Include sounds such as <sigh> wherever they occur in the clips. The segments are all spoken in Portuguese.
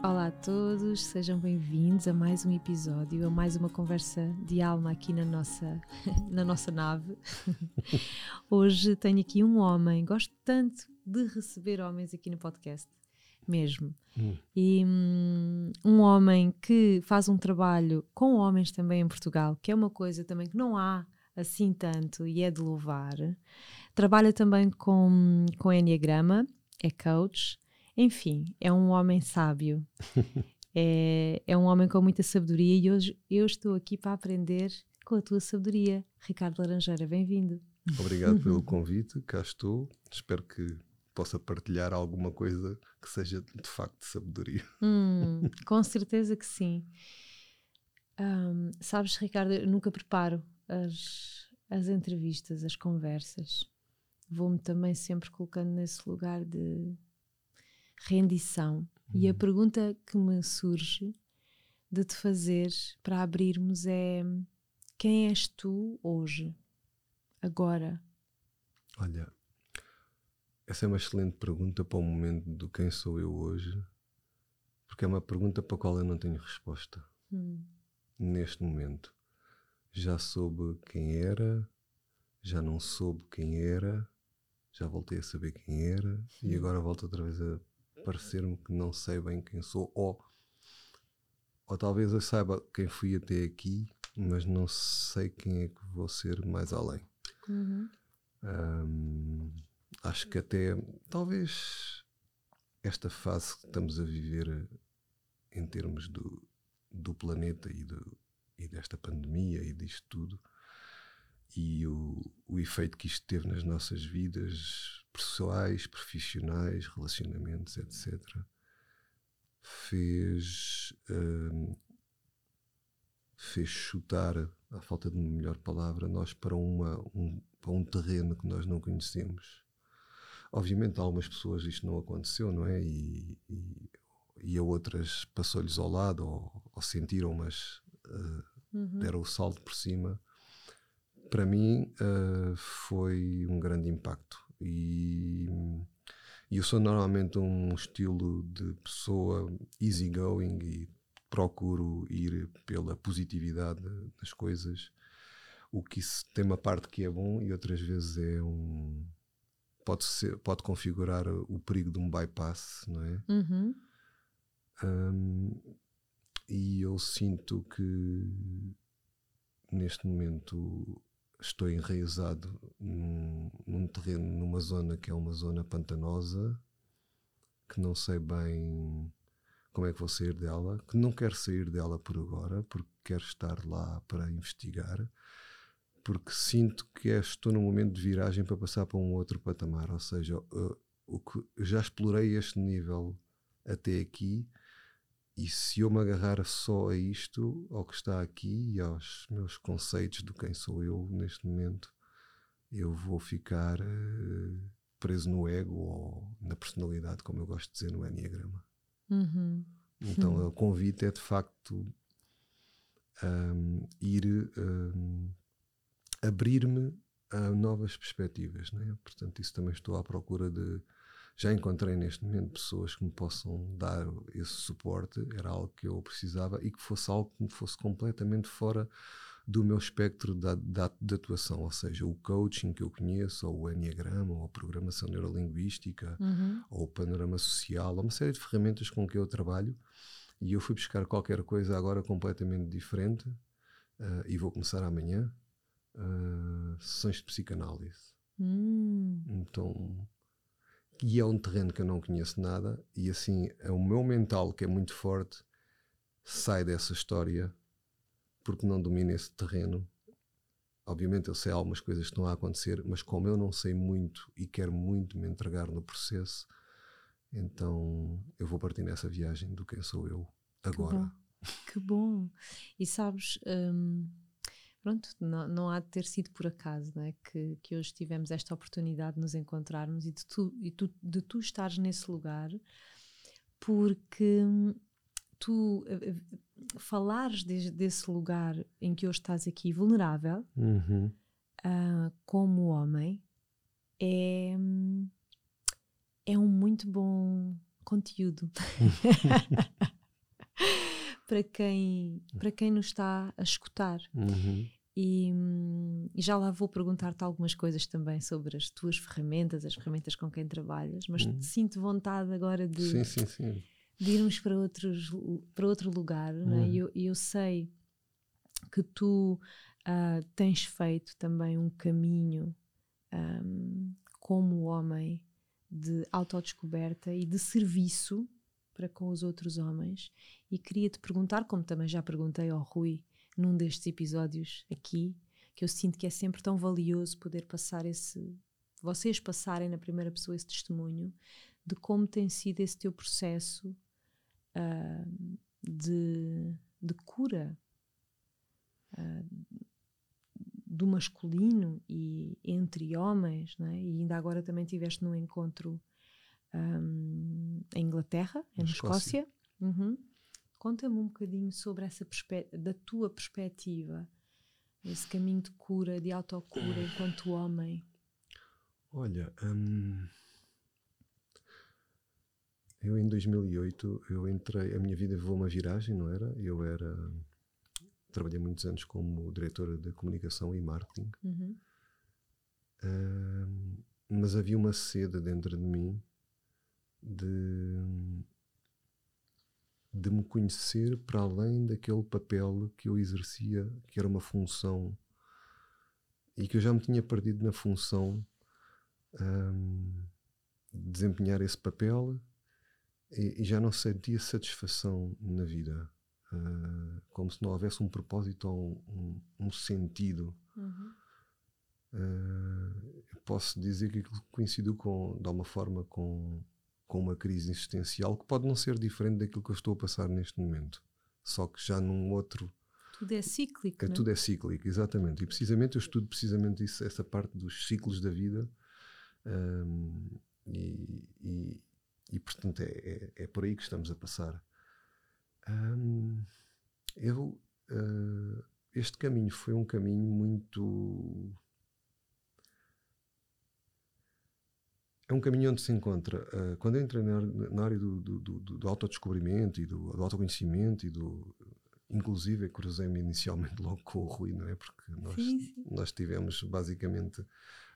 Olá a todos, sejam bem-vindos a mais um episódio, a mais uma conversa de alma aqui na nossa, <laughs> na nossa nave. <laughs> Hoje tenho aqui um homem, gosto tanto de receber homens aqui no podcast, mesmo. Hum. E hum, um homem que faz um trabalho com homens também em Portugal, que é uma coisa também que não há assim tanto e é de louvar. Trabalha também com, com Enneagrama, é coach enfim, é um homem sábio. <laughs> é, é um homem com muita sabedoria e hoje eu estou aqui para aprender com a tua sabedoria. Ricardo Laranjeira, bem-vindo. Obrigado <laughs> pelo convite, cá estou. Espero que possa partilhar alguma coisa que seja de facto de sabedoria. <laughs> Hum, com certeza que sim. Um, sabes, Ricardo, eu nunca preparo as, as entrevistas, as conversas. Vou-me também sempre colocando nesse lugar de rendição. Uhum. E a uhum. pergunta que me surge de te fazer para abrirmos é: quem és tu hoje? Agora? Olha, essa é uma excelente pergunta para o momento do quem sou eu hoje, porque é uma pergunta para a qual eu não tenho resposta. Hum. Neste momento. Já soube quem era, já não soube quem era, já voltei a saber quem era e agora volto outra vez a parecer-me que não sei bem quem sou, ou, ou talvez eu saiba quem fui até aqui, mas não sei quem é que vou ser mais além. Uhum. Um, acho que até talvez esta fase que estamos a viver em termos do, do planeta e, do, e desta pandemia e disto tudo e o, o efeito que isto teve nas nossas vidas pessoais, profissionais, relacionamentos, etc., fez, uh, fez chutar, à falta de uma melhor palavra, nós para, uma, um, para um terreno que nós não conhecemos. Obviamente, a algumas pessoas isto não aconteceu, não é? E, e, e a outras passou-lhes ao lado ou, ou sentiram, mas uh, uhum. deram o salto por cima para mim uh, foi um grande impacto. E, e, eu sou normalmente um estilo de pessoa easygoing e procuro ir pela positividade das coisas. O que isso tem uma parte que é bom e outras vezes é um. Pode, ser, pode configurar o perigo de um bypass, não é? Uhum. Um, e eu sinto que neste momento estou enraizado num, num, terreno, numa zona que é uma zona pantanosa, que não sei bem como é que vou sair dela, que não quero sair dela por agora, porque quero estar lá para investigar, porque sinto que é, estou num momento de viragem para passar para um outro patamar, ou seja, uh, o que, já explorei este nível até aqui e se eu me agarrar só a isto, ao que está aqui e aos meus conceitos do quem sou eu neste momento, eu vou ficar uh, preso no ego ou na personalidade, como eu gosto de dizer no Enneagrama. Uhum. Então uhum. o convite é de facto um, ir um, abrir-me a novas perspectivas. Né? Portanto, isso também estou à procura de já encontrei neste momento pessoas que me possam dar esse suporte, era algo que eu precisava e que fosse algo que me fosse completamente fora do meu espectro de, de, de atuação, ou seja, o coaching que eu conheço, ou o Enneagrama, ou a programação neurolinguística, uhum. ou o panorama social, uma série de ferramentas com que eu trabalho, e eu fui buscar qualquer coisa agora completamente diferente, uh, e vou começar amanhã, uh, sessões de psicanálise. Hum. Então e é um terreno que eu não conheço nada, e assim é o meu mental, que é muito forte, sai dessa história porque não domina esse terreno. Obviamente eu sei algumas coisas que estão a acontecer, mas como eu não sei muito e quero muito me entregar no processo, então eu vou partir nessa viagem do quem sou eu agora. Que bom! E sabes, hum, pronto, não, não, há de ter sido por acaso não é? que, que hoje tivemos esta oportunidade de nos encontrarmos e de tu, e tu, de tu estares nesse lugar, porque tu uh, falares de, desse lugar em que hoje estás aqui vulnerável, uhum. uh, como homem, é, é um muito bom conteúdo. <laughs> para quem, para quem nos está a escutar. Uhum. E, e, já lá vou perguntar-te algumas coisas também sobre as tuas ferramentas, as ferramentas com quem trabalhas, mas uhum. sinto vontade agora de, sim, sim, sim. de irmos para, outros, para outro lugar. É? Uhum. E eu, eu sei que tu uh, tens feito também um caminho um, como homem de autodescoberta e de serviço para com os outros homens e queria te perguntar, como também já perguntei ao Rui num destes episódios aqui, que eu sinto que é sempre tão valioso poder passar esse. vocês passarem na primeira pessoa esse testemunho de como tem sido esse teu processo uh, de, de cura uh, do masculino e entre homens, não é? e ainda agora também tiveste num encontro um, em Inglaterra, na Escócia. Escócia. Uhum. Conta-me um bocadinho sobre essa da tua perspectiva, esse caminho de cura, de autocura enquanto homem. Olha, hum, eu em 2008 eu entrei, a minha vida levou uma viragem, não era? Eu era trabalhei muitos anos como diretora de comunicação e marketing, uhum. hum, mas havia uma sede dentro de mim de, de me conhecer para além daquele papel que eu exercia, que era uma função, e que eu já me tinha perdido na função um, de desempenhar esse papel e, e, já não sentia satisfação na vida. Uh, como se não houvesse um propósito ou um, um, um sentido. Uhum. Uh, posso dizer que aquilo coincidiu com, de alguma forma com com uma crise existencial que pode não ser diferente daquilo que eu estou a passar neste momento, só que já num outro. Tudo é cíclico. É, tudo é cíclico, exatamente. E precisamente eu estudo precisamente isso, essa parte dos ciclos da vida. Um, e, e, e, portanto é, é, é, por aí que estamos a passar. Um, eu, uh, este caminho foi um caminho muito é um caminho onde se encontra. Uh, quando eu entrei na, na área do, do, do, do autodescobrimento e do, do, autoconhecimento e do. Inclusive, cruzei-me inicialmente <laughs> logo com o Rui, não é? Porque nós, sim, sim. nós tivemos basicamente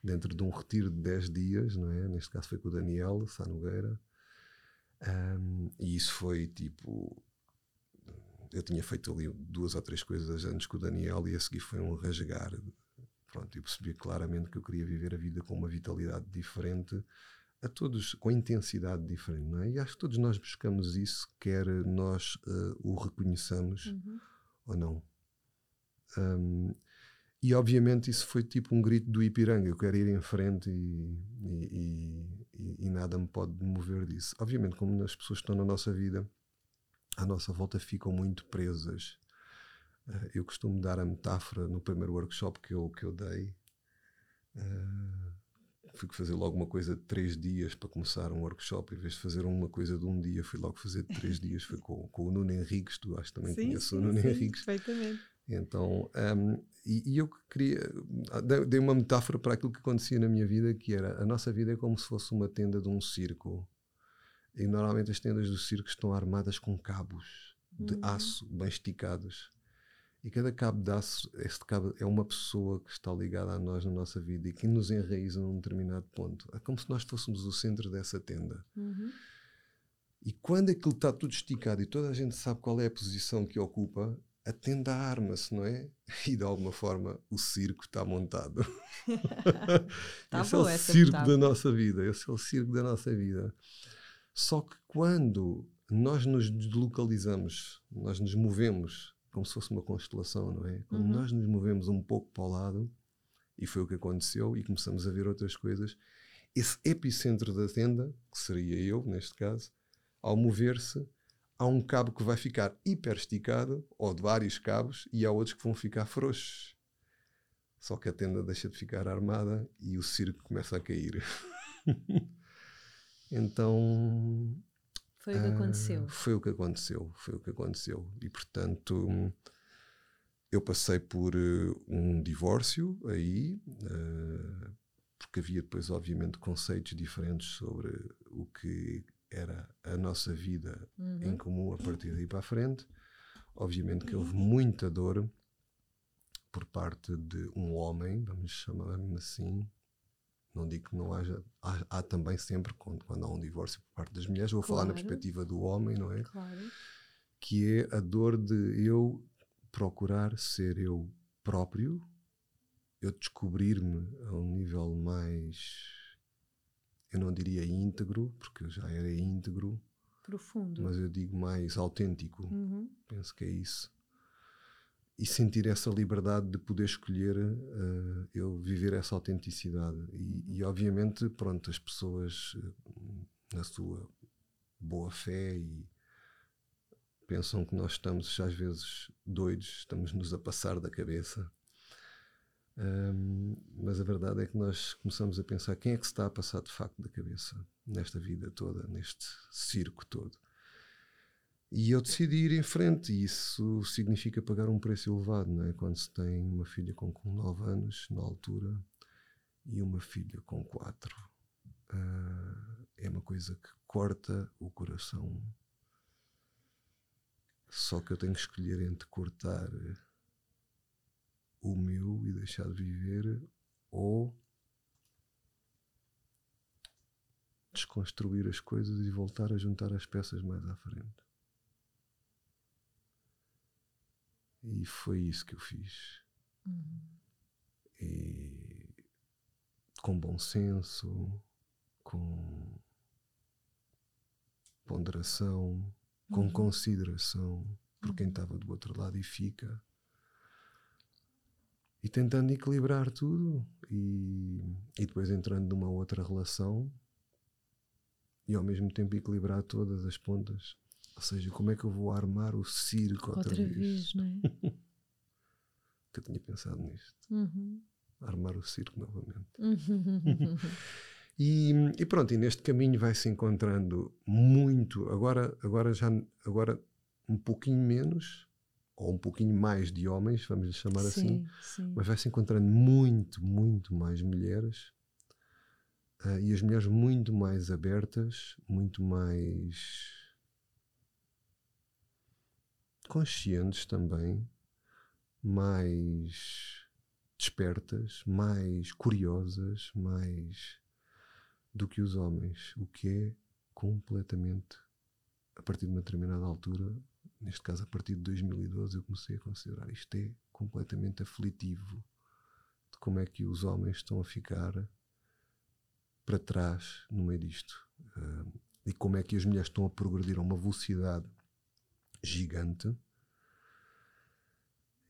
dentro de um retiro de 10 dias, não é? Neste caso foi com o Daniel Sá Nogueira. Um, e isso foi tipo. Eu tinha feito ali duas ou três coisas antes com o Daniel e a seguir foi um rasgar Pronto, eu percebi claramente que eu queria viver a vida com uma vitalidade diferente, a todos com intensidade diferente, não é? E acho que todos nós buscamos isso, quer nós uh, o reconheçamos uhum. ou não. Um, e obviamente isso foi tipo um grito do Ipiranga, eu quero ir em frente e, e, e, e nada me pode mover disso. Obviamente, como as pessoas que estão na nossa vida, à nossa volta ficam muito presas Uh, eu costumo dar a metáfora no primeiro workshop que eu, que eu dei. Uh, fui fazer logo uma coisa de três dias para começar um workshop, em vez de fazer uma coisa de um dia, fui logo fazer de três dias. Foi com, com o Nuno Henriques, tu acho que também sim, conheces o Nuno sim, Henriques. Perfeitamente. Então, um, e, e, eu queria, dei uma metáfora para aquilo que acontecia na minha vida, que era a nossa vida é como se fosse uma tenda de um circo. E normalmente as tendas do circo estão armadas com cabos de uhum. aço bem esticados. E cada cabo de aço, este cabo é uma pessoa que está ligada a nós na nossa vida e que nos enraiza num determinado ponto. É como se nós fôssemos o centro dessa tenda. Uhum. E quando aquilo está tudo esticado e toda a gente sabe qual é a posição que ocupa, a tenda arma-se, não é? <laughs> E de alguma forma o circo está montado. <laughs> tá esse é o circo da nossa vida. Esse é o circo da nossa vida. Só que quando nós nos deslocalizamos, nós nos movemos como se fosse uma constelação, não é? Quando uhum. nós nos movemos um pouco para o lado, e foi o que aconteceu, e começamos a ver outras coisas, esse epicentro da tenda, que seria eu, neste caso, ao mover-se, há um cabo que vai ficar hiper esticado, ou de vários cabos, e há outros que vão ficar frouxos. Só que a tenda deixa de ficar armada e o circo começa a cair. <laughs> então. Foi o que aconteceu. Uh, foi o que aconteceu. Foi o que aconteceu. E portanto, eu passei por uh, um divórcio aí, uh, porque havia depois, obviamente, conceitos diferentes sobre o que era a nossa vida uhum. em comum a partir daí para a frente. Obviamente que houve muita dor por parte de um homem, vamos chamar assim. Não digo que não haja, há, há também sempre, quando, quando, há um divórcio por parte das mulheres, vou claro. falar na perspectiva do homem, não é? Claro. Que é a dor de eu procurar ser eu próprio, eu descobrir-me a um nível mais eu não diria íntegro, porque eu já era íntegro. Profundo. Mas eu digo mais autêntico. Uhum. Penso que é isso. E sentir essa liberdade de poder escolher uh, eu viver essa autenticidade. E, uhum. e, obviamente, pronto, as pessoas, uh, na sua boa fé, e pensam que nós estamos, às vezes, doidos, estamos-nos a passar da cabeça um, mas a verdade é que nós começamos a pensar quem é que se está a passar de facto da cabeça nesta vida toda, neste circo todo. E eu decidi ir em frente, e isso significa pagar um preço elevado, não é? Quando se tem uma filha com, com 9 anos, na altura, e uma filha com 4. Uh, é uma coisa que corta o coração. Só que eu tenho que escolher entre cortar o meu e deixar de viver ou desconstruir as coisas e voltar a juntar as peças mais à frente. E foi isso que eu fiz. Uhum. E com bom senso, com ponderação, com uhum. consideração por quem uhum. estava do outro lado e fica e tentando equilibrar tudo e, e depois entrando numa outra relação e ao mesmo tempo equilibrar todas as pontas. Ou seja, como é que eu vou armar o circo outra, outra vez? vez não é? que <laughs> eu tinha pensado nisto. Uhum. Armar o circo novamente. Uhum. <laughs> e, e, pronto, e neste caminho vai-se encontrando muito, agora, agora já agora um pouquinho menos, ou um pouquinho mais de homens, vamos lhe chamar sim, assim, sim. mas vai-se encontrando muito, muito mais mulheres uh, e as mulheres muito mais abertas, muito mais conscientes também, mais despertas, mais curiosas, mais do que os homens, o que é completamente, a partir de uma determinada altura, neste caso a partir de 2012, eu comecei a considerar isto é completamente aflitivo de como é que os homens estão a ficar para trás no meio disto. Uh, e como é que as mulheres estão a progredir a uma velocidade gigante.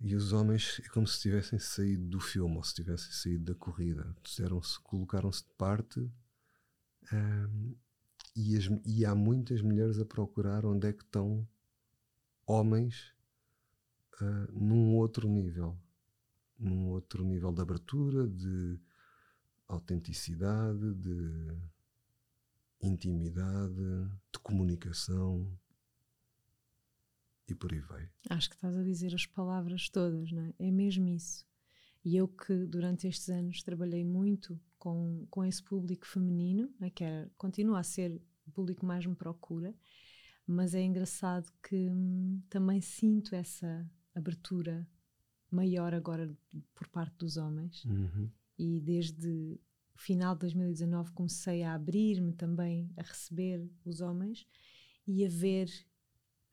E os homens é como se tivessem saído do filme ou se tivessem saído da corrida. se colocaram-se de parte e, as, e, há muitas mulheres a procurar onde é que estão homens uh, num outro nível, num outro nível de abertura, de autenticidade, de intimidade, de comunicação e por aí vai. Acho que estás a dizer as palavras todas, não é? É mesmo isso. E eu que durante estes anos trabalhei muito com, com esse público feminino, né, que continua a ser o público mais me procura, mas é engraçado que hum, também sinto essa abertura maior agora por parte dos homens uhum. e desde o final de 2019 comecei a abrir-me também a receber os homens e a ver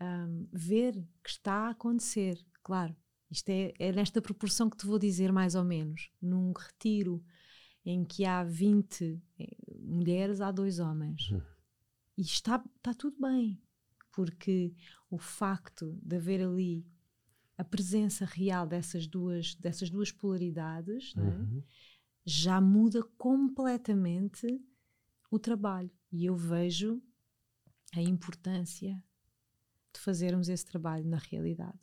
um, ver que está a acontecer claro isto é, é nesta proporção que te vou dizer mais ou menos num retiro em que há 20 eh, mulheres há dois homens uhum. e está, está tudo bem porque o facto de haver ali a presença real dessas duas, dessas duas polaridades é? uhum. já muda completamente o trabalho. E eu vejo a importância de fazermos esse trabalho na realidade.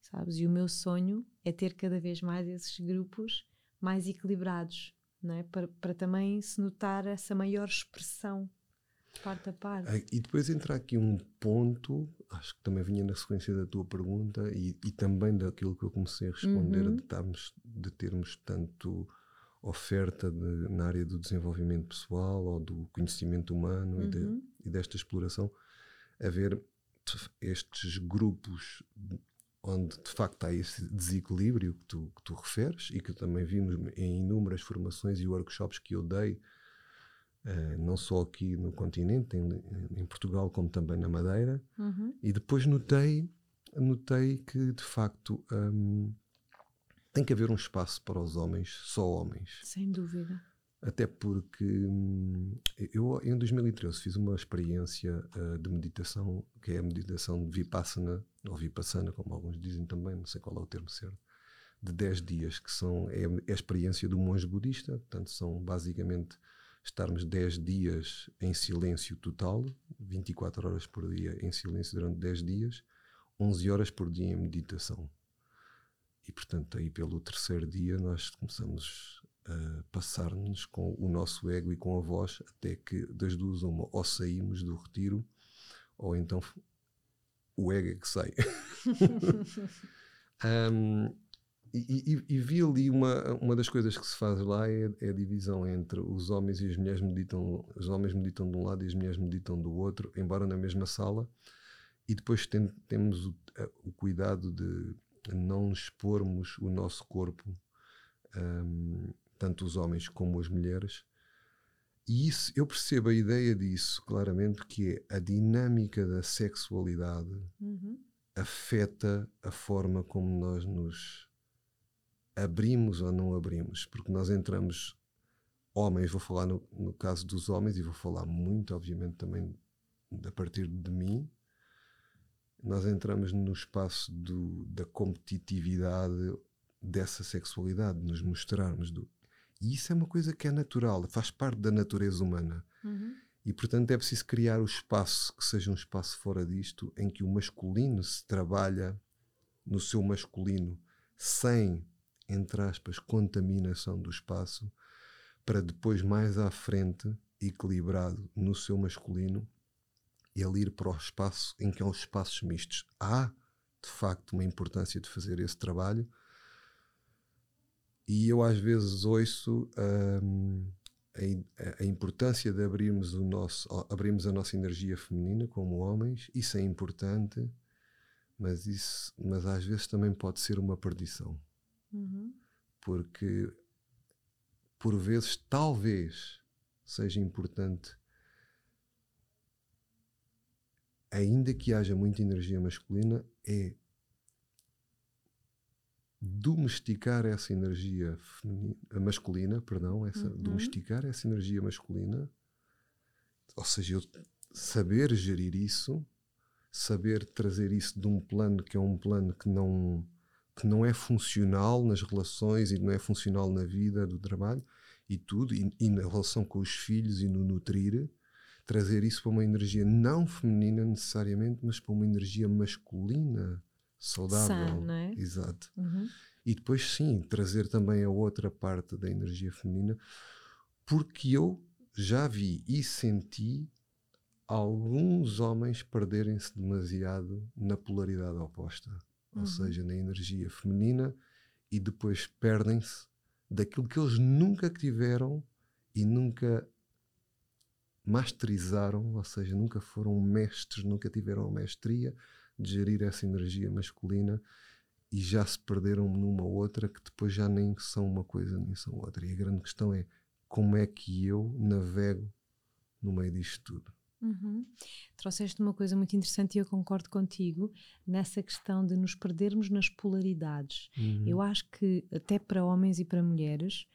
Sabes? E o meu sonho é ter cada vez mais esses grupos mais equilibrados, não é? para, para também se notar essa maior expressão parte a parte. E depois entra aqui um ponto, acho que também vinha na sequência da tua pergunta e, e também daquilo que eu comecei a responder, uhum. de, tarmos, de termos tanto oferta de, na área do desenvolvimento pessoal ou do conhecimento humano uhum. e, de, uhum. e, desta exploração, estes grupos onde de facto há esse desequilíbrio que tu, que tu referes e que também vimos em inúmeras formações e workshops que eu dei, uh, não só aqui no continente, em, em, Portugal, como também na Madeira, uhum. e depois notei, notei que de facto um, tem que haver um espaço para os homens, só homens. Sem dúvida. Até porque hum, eu, em 2013, fiz uma experiência uh, de meditação, que é a meditação de Vipassana, ou Vipassana, como alguns dizem também, não sei qual é o termo certo, de 10 dias, que são, é, é a experiência do monge budista, portanto, são basicamente estarmos 10 dias em silêncio total, 24 horas por dia em silêncio durante 10 dias, 11 horas por dia em meditação. E, portanto, aí pelo terceiro dia nós começamos a passar-nos com o nosso ego e com a voz, até que das duas uma, ou saímos do retiro, ou então o ego é que sai. <laughs> um, e, e, e, vi ali uma, uma das coisas que se faz lá é, é, a divisão entre os homens e as mulheres meditam, os homens meditam de um lado e as mulheres meditam do outro, embora na mesma sala, e depois tem, temos o, o cuidado de não expormos o nosso corpo, um, tanto os homens como as mulheres. E isso, eu percebo a ideia disso claramente, que é a dinâmica da sexualidade uhum. afeta a forma como nós nos abrimos ou não abrimos, porque nós entramos homens, vou falar no, no caso dos homens e vou falar muito, obviamente, também a partir de mim, nós entramos no espaço do, da competitividade dessa sexualidade, nos mostrarmos. Do, e isso é uma coisa que é natural, faz parte da natureza humana. Uhum. E, portanto, é preciso criar o espaço que seja um espaço fora disto, em que o masculino se trabalha no seu masculino, sem, entre aspas, contaminação do espaço, para depois, mais à frente, equilibrado no seu masculino, ele ir para o espaço em que há os espaços mistos. Há, de facto, uma importância de fazer esse trabalho. E eu às vezes ouço hum, a, a, importância de abrirmos, o nosso, abrirmos a nossa energia feminina como homens. Isso é importante, mas, isso, mas às vezes também pode ser uma perdição. Uhum. Porque, por vezes, talvez seja importante ainda que haja muita energia masculina, é domesticar essa energia feminina, masculina, perdão, essa, uhum. domesticar essa energia masculina, ou seja, eu saber gerir isso, saber trazer isso de um plano que é um plano que não que não é funcional nas relações e não é funcional na vida do trabalho e tudo, e, e na relação com os filhos e no nutrir, trazer isso para uma energia não feminina necessariamente, mas para uma energia masculina saudável. Sã, não é? Exato. Uhum. E depois, sim, trazer também a outra parte da energia feminina, porque eu já vi e senti alguns homens perderem-se demasiado na polaridade oposta, uhum. ou seja, na energia feminina, e depois perdem-se daquilo que eles nunca tiveram e nunca masterizaram, ou seja, nunca foram mestres, nunca tiveram a mestria de gerir essa energia masculina e já se perderam numa outra que depois já nem são uma coisa nem são outra. E a grande questão é como é que eu navego no meio disto tudo. Uhum. Trouxeste uma coisa muito interessante e eu concordo contigo nessa questão de nos perdermos nas polaridades. Uhum. Eu acho que até para homens e para mulheres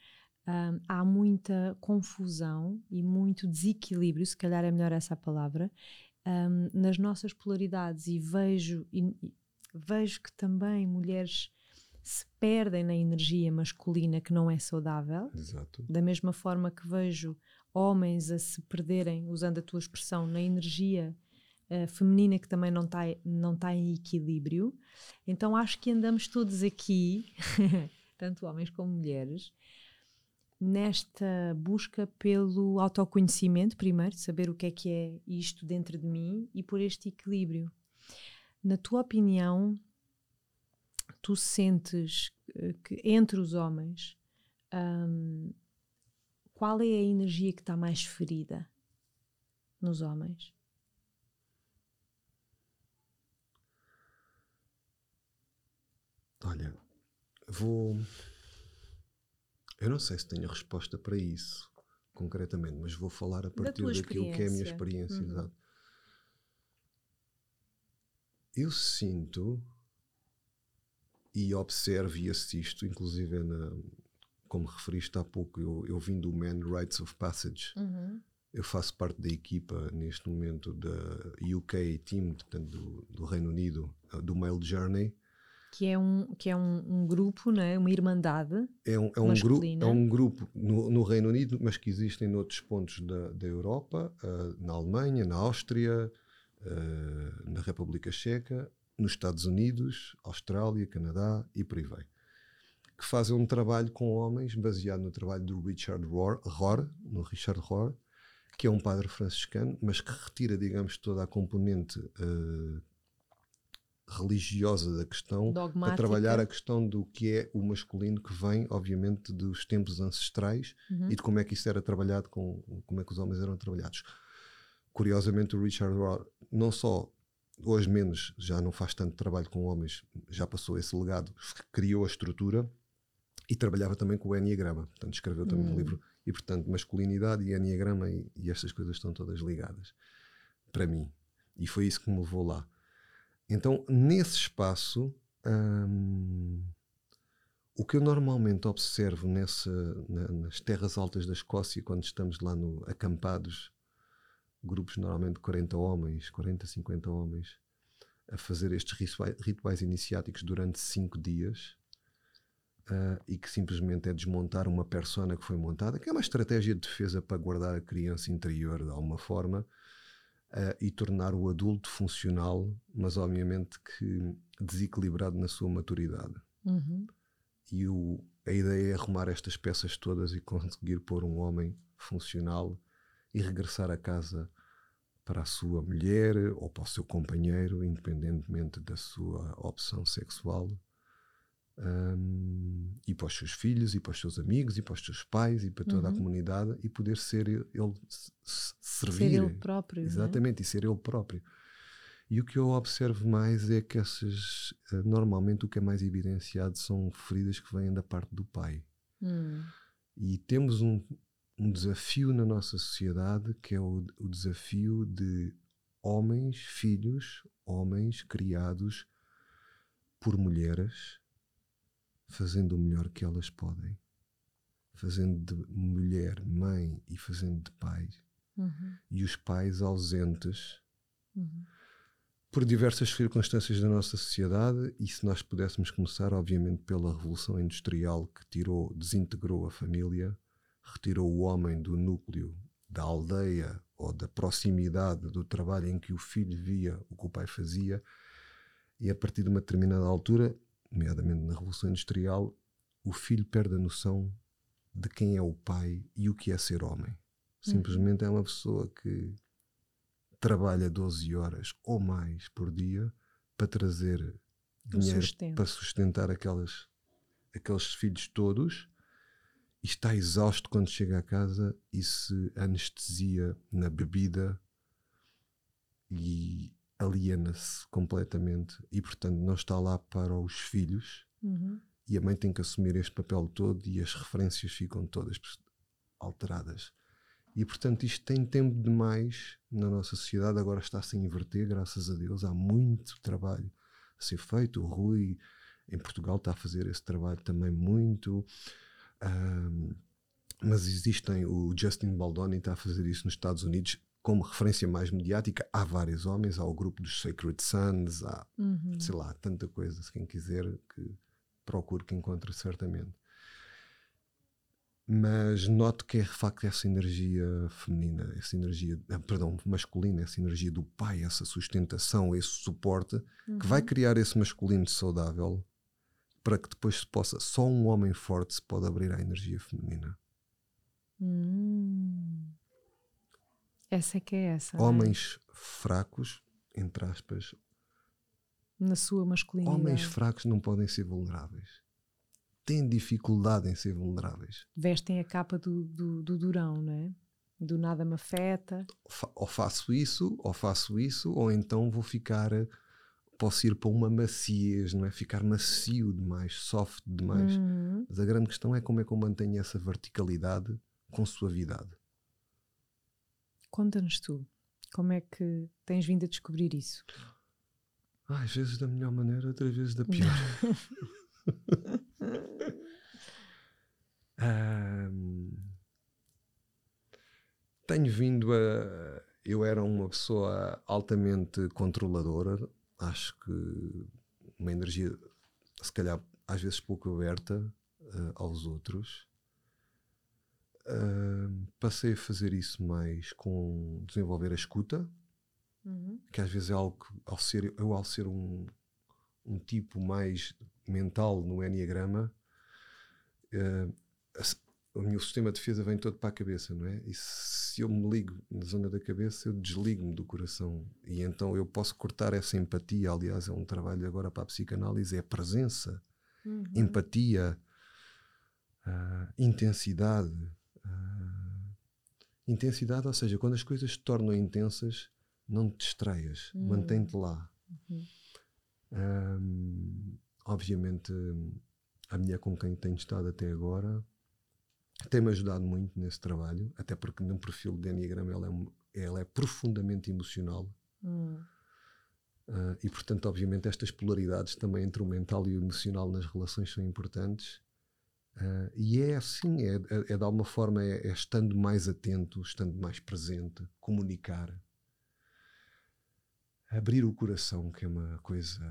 um, há muita confusão e muito desequilíbrio, se calhar é melhor essa palavra, um, nas nossas polaridades e vejo, e, vejo que também mulheres se perdem na energia masculina que não é saudável. Exato. Da mesma forma que vejo homens a se perderem, usando a tua expressão, na energia uh, feminina que também não está não tá em equilíbrio. Então acho que andamos todos aqui, <laughs> tanto homens como mulheres, nesta busca pelo autoconhecimento, primeiro, saber o que é que é isto dentro de mim e por este equilíbrio. Na tua opinião, tu sentes eh, que entre os homens, um, qual é a energia que está mais ferida nos homens? Olha, vou eu não sei se tenho a resposta para isso, concretamente, mas vou falar a partir daquilo que é a minha experiência. Uhum. Exato. Eu sinto e observo e assisto, inclusive na, como referiste há pouco, eu, eu vim do Man Rights of Passage. Uhum. Eu faço parte da equipa neste momento da UK Team, portanto, do, do Reino Unido, do Mail Journey que é um, que é um, um grupo, né? uma irmandade é um, é um, gru é um grupo no, no, Reino Unido, mas que existem noutros pontos da, da Europa, uh, na Alemanha, na Áustria, uh, na República Checa, nos Estados Unidos, Austrália, Canadá e por aí vai. Que fazem um trabalho com homens baseado no trabalho do Richard Rohr, Rohr no Richard Rohr, que é um padre franciscano, mas que retira, digamos, toda a componente uh, religiosa da questão Dogmática. a trabalhar a questão do que é o masculino que vem, obviamente, dos tempos ancestrais uhum. e de como é que isso era trabalhado, com como é que os homens eram trabalhados. Curiosamente, o Richard Rohr não só hoje menos já não faz tanto trabalho com homens, já passou esse legado, criou a estrutura e trabalhava também com o Enneagrama, portanto escreveu também uhum. um livro e portanto masculinidade e Enneagrama e, e estas coisas estão todas ligadas para mim e foi isso que me levou lá então, nesse espaço, hum, o que eu normalmente observo nessa, na, nas terras altas da Escócia, quando estamos lá no, acampados, grupos normalmente de 40 homens, 40, 50 homens, a fazer estes rituais, rituais iniciáticos durante 5 dias, uh, e que simplesmente é desmontar uma persona que foi montada, que é uma estratégia de defesa para guardar a criança interior de alguma forma, uh, e tornar o adulto funcional, mas obviamente que desequilibrado na sua maturidade. Uhum. E o, a ideia é arrumar estas peças todas e conseguir pôr um homem funcional e regressar a casa para a sua mulher ou para o seu companheiro, independentemente da sua opção sexual, um, para os seus filhos, e para os seus amigos, e para os seus pais, e para toda uhum. a comunidade, e poder ser ele, servir. Ser ele próprio. É? Exatamente, é? e ser ele próprio. E o que eu observo mais é que essas, eh, normalmente o que é mais evidenciado são feridas que vêm da parte do pai. Hum. E temos um, um, desafio na nossa sociedade que é o, o desafio de homens, filhos, homens criados por mulheres fazendo o melhor que elas podem, fazendo de mulher, mãe e fazendo de pai, uhum. e os pais ausentes uhum. por diversas circunstâncias da nossa sociedade. E se nós pudéssemos começar, obviamente, pela Revolução Industrial que tirou, desintegrou a família, retirou o homem do núcleo da aldeia ou da proximidade do trabalho em que o filho via o que o pai fazia, e a partir de uma determinada altura nomeadamente na Revolução Industrial, o filho perde a noção de quem é o pai e o que é ser homem. Simplesmente uhum. é uma pessoa que trabalha 12 horas ou mais por dia para trazer dinheiro sustento. para sustentar aquelas, aqueles filhos todos e está exausto quando chega a casa e se anestesia na bebida e aliena-se completamente e, portanto, não está lá para os filhos. Uhum. E a mãe tem que assumir este papel todo e as referências ficam todas alteradas. E, portanto, isto tem tempo demais na nossa sociedade. Agora está-se a inverter, graças a Deus. Há muito trabalho a ser feito. O Rui, em Portugal, está a fazer esse trabalho também muito. Um, mas existem, o Justin Baldoni está a fazer isso nos Estados Unidos como referência mais mediática, há vários homens, há o grupo dos Sacred Sons, há, uhum. sei lá, tanta coisa, se quem quiser, que procure que encontre certamente. mas noto que é de facto essa energia feminina, essa energia, ah, perdão, masculina, essa energia do pai, essa sustentação, esse suporte, uhum. que vai criar esse masculino saudável para que depois se possa, só um homem forte se pode abrir à energia feminina. Hum. Essa é que é essa. Homens é? fracos, entre aspas. Na sua masculinidade. Homens fracos não podem ser vulneráveis. Têm dificuldade em ser vulneráveis. Vestem a capa do, do, do durão, não é? Do nada me afeta. Ou faço isso, ou faço isso, ou então vou ficar. Posso ir para uma maciez, não é? Ficar macio demais, soft demais. Uhum. Mas a grande questão é como é que eu mantenho essa verticalidade com suavidade. Conta-nos tu, como é que tens vindo a descobrir isso? Ah, às vezes da melhor maneira, outras vezes da pior. <laughs> <laughs> um, tenho vindo a. Eu era uma pessoa altamente controladora, acho que uma energia, se calhar, às vezes pouco aberta uh, aos outros. Uh, passei a fazer isso mais com desenvolver a escuta, uhum. que às vezes é algo que, ao ser, eu, ao ser um, um tipo mais mental no Enneagrama, uh, o meu sistema de defesa vem todo para a cabeça, não é? E se eu me ligo na zona da cabeça, eu desligo-me do coração. E então eu posso cortar essa empatia. Aliás, é um trabalho agora para a psicanálise: é a presença, uhum. empatia, uh, intensidade intensidade, ou seja, quando as coisas se tornam intensas, não te distraias, uhum. mantém-te lá. Uhum. Um, obviamente, a mulher com quem tenho estado até agora tem-me ajudado muito nesse trabalho, até porque no perfil de Enneagrama ela é, ela é profundamente emocional. Uhum. Uh, e portanto, obviamente, estas polaridades também entre o mental e o emocional nas relações são importantes. Uh, e é assim, é, é, é, de alguma forma, é, é, estando mais atento, estando mais presente, comunicar, abrir o coração, que é uma coisa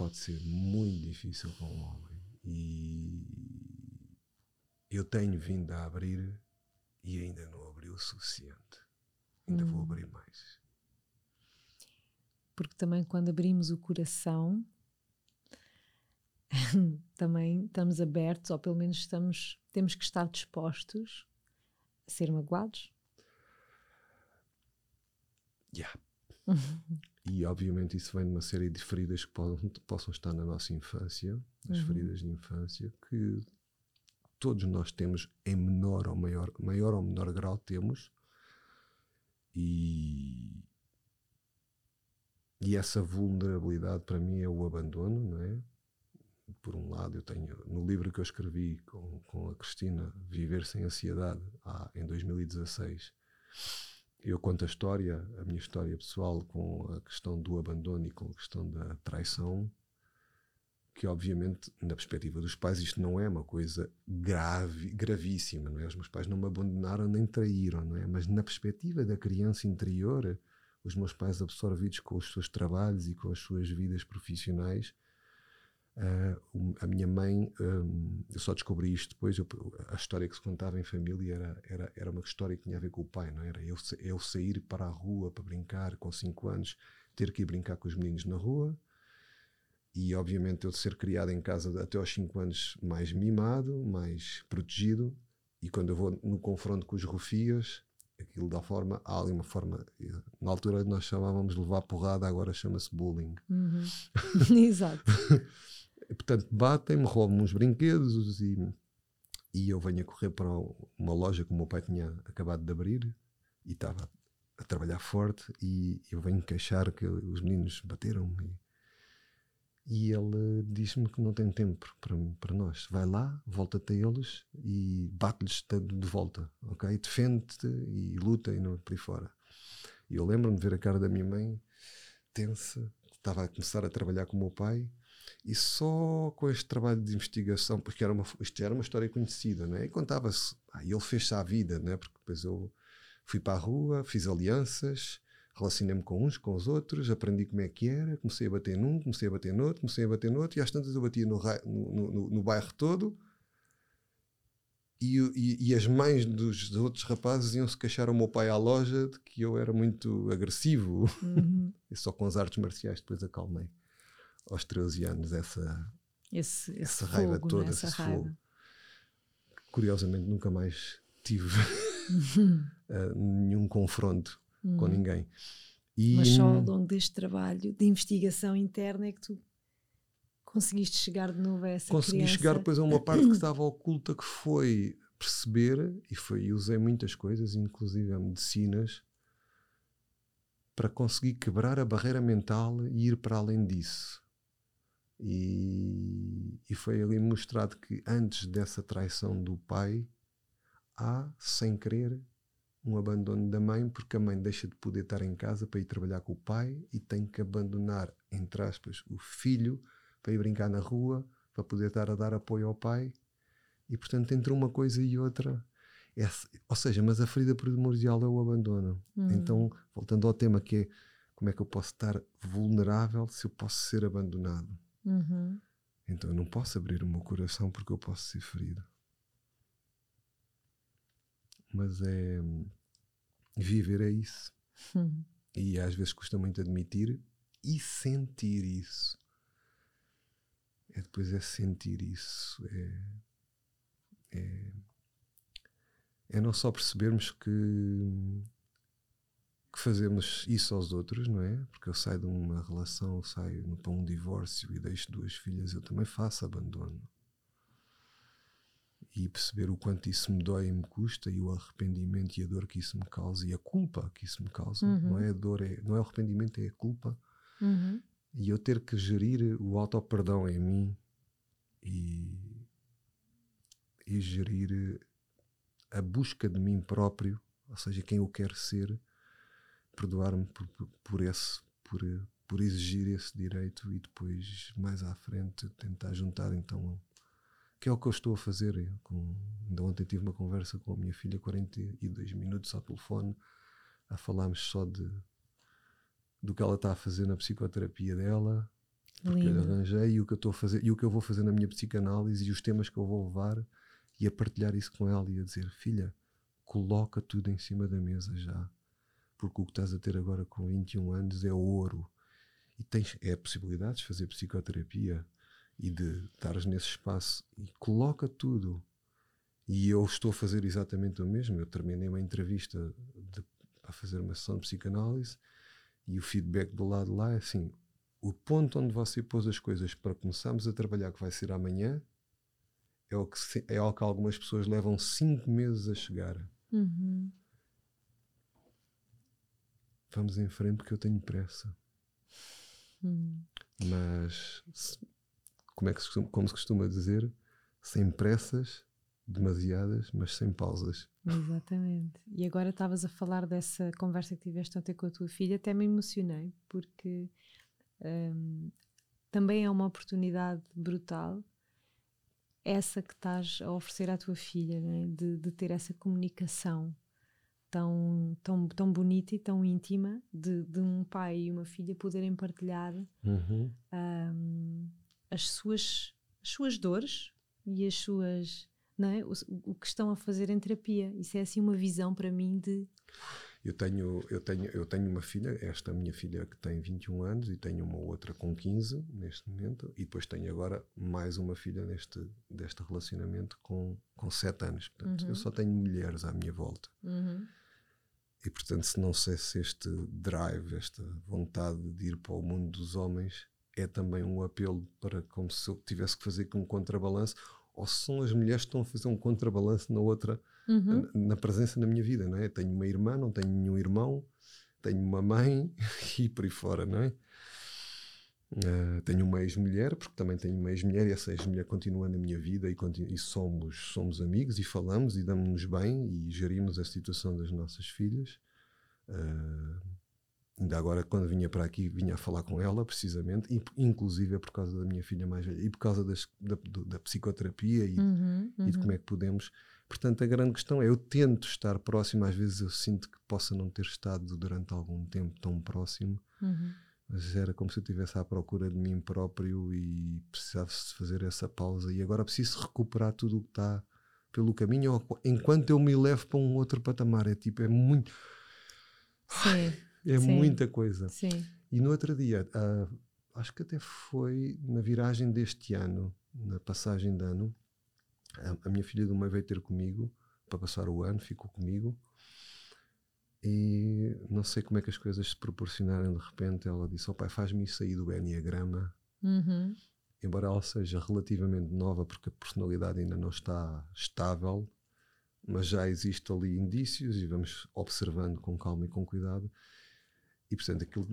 pode ser muito difícil para um homem. E eu tenho vindo a abrir e ainda não abri o suficiente. Ainda hum. vou abrir mais. Porque também quando abrimos o coração, <laughs> também estamos abertos, ou pelo menos estamos, temos que estar dispostos a ser magoados. Yeah. e obviamente isso vem de uma série de feridas que possam, possam estar na nossa infância, as uhum. feridas de infância, que todos nós temos em menor ou maior, maior ou menor grau temos. E, e essa vulnerabilidade para mim é o abandono, não é? Por um lado, eu tenho no livro que eu escrevi com, com a Cristina, Viver Sem Ansiedade, ah, em 2016, eu conto a história, a minha história pessoal, com a questão do abandono e com a questão da traição, que obviamente, na perspectiva dos pais, isto não é uma coisa grave, gravíssima, não é? Os meus pais não me abandonaram nem traíram, não é? Mas na perspectiva da criança interior, os meus pais absorvidos com os seus trabalhos e com as suas vidas profissionais, Uh, a minha mãe, um, eu só descobri isto depois, eu, a história que se contava em família era, era, era uma história que tinha a ver com o pai, não era? Eu, eu sair para a rua para brincar com 5 anos, ter que ir brincar com os meninos na rua, e obviamente eu ser criado em casa até aos 5 anos mais mimado, mais protegido, e quando eu vou no confronto com os rufias, aquilo da forma, há ali uma forma, na altura nós chamávamos de levar porrada, agora chama-se bullying. Uhum. <laughs> <laughs> Exato. Portanto, batem-me, roubam uns brinquedos e, e eu venho a correr para uma loja que o meu pai tinha acabado de abrir e estava a trabalhar forte e eu venho queixar que os meninos bateram-me. E ele diz-me que não tem tempo para, para nós. Vai lá, volta-te a eles e bate-lhes de volta, ok? Defende-te e luta e não por aí fora. E eu lembro-me de ver a cara da minha mãe tensa, estava a começar a trabalhar com o meu pai e só com este trabalho de investigação, porque era uma, isto era uma história conhecida, né? e contava-se, ah, ele fez-se à vida, né? porque depois eu fui para a rua, fiz alianças, relacionei-me com uns, com os outros, aprendi como é que era, comecei a bater num, comecei a bater no outro, comecei a bater no outro, e às tantas eu batia no, no, no, no bairro todo, e, e, e, as mães dos outros rapazes iam se queixar ao meu pai à loja de que eu era muito agressivo. Uhum. <laughs> e só com as artes marciais depois acalmei. Aos 13 anos, essa, esse, esse essa fogo, raiva toda, né? essa esse raiva. fogo. Curiosamente, nunca mais tive uh, <laughs> nenhum confronto uhum. com ninguém. E, Mas só ao longo deste trabalho de investigação interna é que tu conseguiste chegar de novo a essa Consegui criança. chegar depois a uma <coughs> parte que estava oculta que foi perceber e foi usei muitas coisas, inclusive medicinas, para conseguir quebrar a barreira mental e ir para além disso. E, e foi ali mostrado que antes dessa traição do pai há, sem querer, um abandono da mãe, porque a mãe deixa de poder estar em casa para ir trabalhar com o pai e tem que abandonar, entre aspas, o filho para ir brincar na rua, para poder estar a dar apoio ao pai. E portanto, entre uma coisa e outra, é, ou seja, mas a ferida primordial é o abandono. Hum. Então, voltando ao tema que é como é que eu posso estar vulnerável se eu posso ser abandonado? Uhum. Então eu não posso abrir o meu coração porque eu posso ser ferido. Mas é viver é isso. Uhum. E às vezes custa muito admitir e sentir isso é depois é sentir isso, é, é, é não só percebermos que, que fazemos isso aos outros, não é? Porque eu saio de uma relação, saio para um divórcio e deixo duas filhas, eu também faço abandono. E perceber o quanto isso me dói e me custa, e o arrependimento e a dor que isso me causa, e a culpa que isso me causa. Uhum. Não é a dor, é, não é o arrependimento, é a culpa. Uhum e eu ter que gerir o auto-perdão em mim e, e gerir a busca de mim próprio, ou seja, quem eu quero ser, perdoar-me por, por, por, esse, por, por exigir esse direito e depois, mais à frente, tentar juntar então que é o que eu estou a fazer. Eu, com, ainda ontem tive uma conversa com a minha filha, 42 minutos ao telefone, a falarmos só de do que ela está a fazer na psicoterapia dela, porque eu arranjei e o que eu estou a fazer e o que eu vou fazer na minha psicanálise e os temas que eu vou levar e a partilhar isso com ela e a dizer, filha, coloca tudo em cima da mesa já. Porque o que estás a ter agora com 21 anos é ouro. E tens é a possibilidade de fazer psicoterapia e de estares nesse espaço e coloca tudo. E eu estou a fazer exatamente o mesmo. Eu terminei uma entrevista de, para fazer uma sessão de psicanálise e o feedback do lado lá é assim: o ponto onde você pôs as coisas para começarmos a trabalhar, que vai ser amanhã, é, o que se, é algo que algumas pessoas levam cinco meses a chegar. Uhum. Vamos em frente porque eu tenho pressa. Uhum. Mas, se, como, é que se, como se costuma dizer, sem pressas demasiadas, mas sem pausas. Exatamente. E agora estavas a falar dessa conversa que tiveste ontem com a tua filha, até me emocionei, porque um, também é uma oportunidade brutal essa que estás a oferecer à tua filha, né? de, de ter essa comunicação tão, tão, tão bonita e tão íntima de, de um pai e uma filha poderem partilhar uhum. um, as, suas, as suas dores e as suas não é? o, o que estão a fazer em terapia. Isso é assim uma visão para mim de. Eu tenho, eu, tenho, eu tenho uma filha, esta minha filha que tem 21 anos, e tenho uma outra com 15 neste momento, e depois tenho agora mais uma filha neste deste relacionamento com, com 7 anos. Portanto, uhum. eu só tenho mulheres à minha volta. Uhum. E portanto, se não sei se este drive, esta vontade de ir para o mundo dos homens é também um apelo para como se eu tivesse que fazer com um contrabalanço ou se são as mulheres que estão a fazer um contrabalanço na outra, uhum. na, na, presença na minha vida, não é? Tenho uma irmã, não tenho nenhum irmão, tenho uma mãe <laughs> e por aí fora, não é? Uh, tenho uma ex-mulher, porque também tenho uma ex-mulher e essa ex-mulher continua na minha vida e, e, somos, somos amigos e falamos e damos-nos bem e gerimos a situação das nossas filhas. Uh, Ainda agora, quando vinha para aqui, vinha a falar com ela, precisamente, inclusive é por causa da minha filha mais velha e por causa das, da, da, psicoterapia e, uhum, uhum. e, de como é que podemos. Portanto, a grande questão é: eu tento estar próximo, às vezes eu sinto que possa não ter estado durante algum tempo tão próximo, uhum. Mas era como se eu estivesse à procura de mim próprio e precisasse fazer essa pausa. E agora preciso recuperar tudo o que está pelo caminho enquanto eu me levo para um outro patamar. É tipo, é muito. Sim. É sim. muita coisa. Sim. E no outro dia, uh, acho que até foi na viragem deste ano, na passagem de ano, a, a minha filha do meio veio ter comigo para passar o ano, ficou comigo. E não sei como é que as coisas se proporcionaram de repente. Ela disse: Ó oh, pai, faz-me isso aí do Enneagrama. Uhum. Embora ela seja relativamente nova, porque a personalidade ainda não está estável, mas já existe ali indícios e vamos observando com calma e com cuidado. E portanto aquilo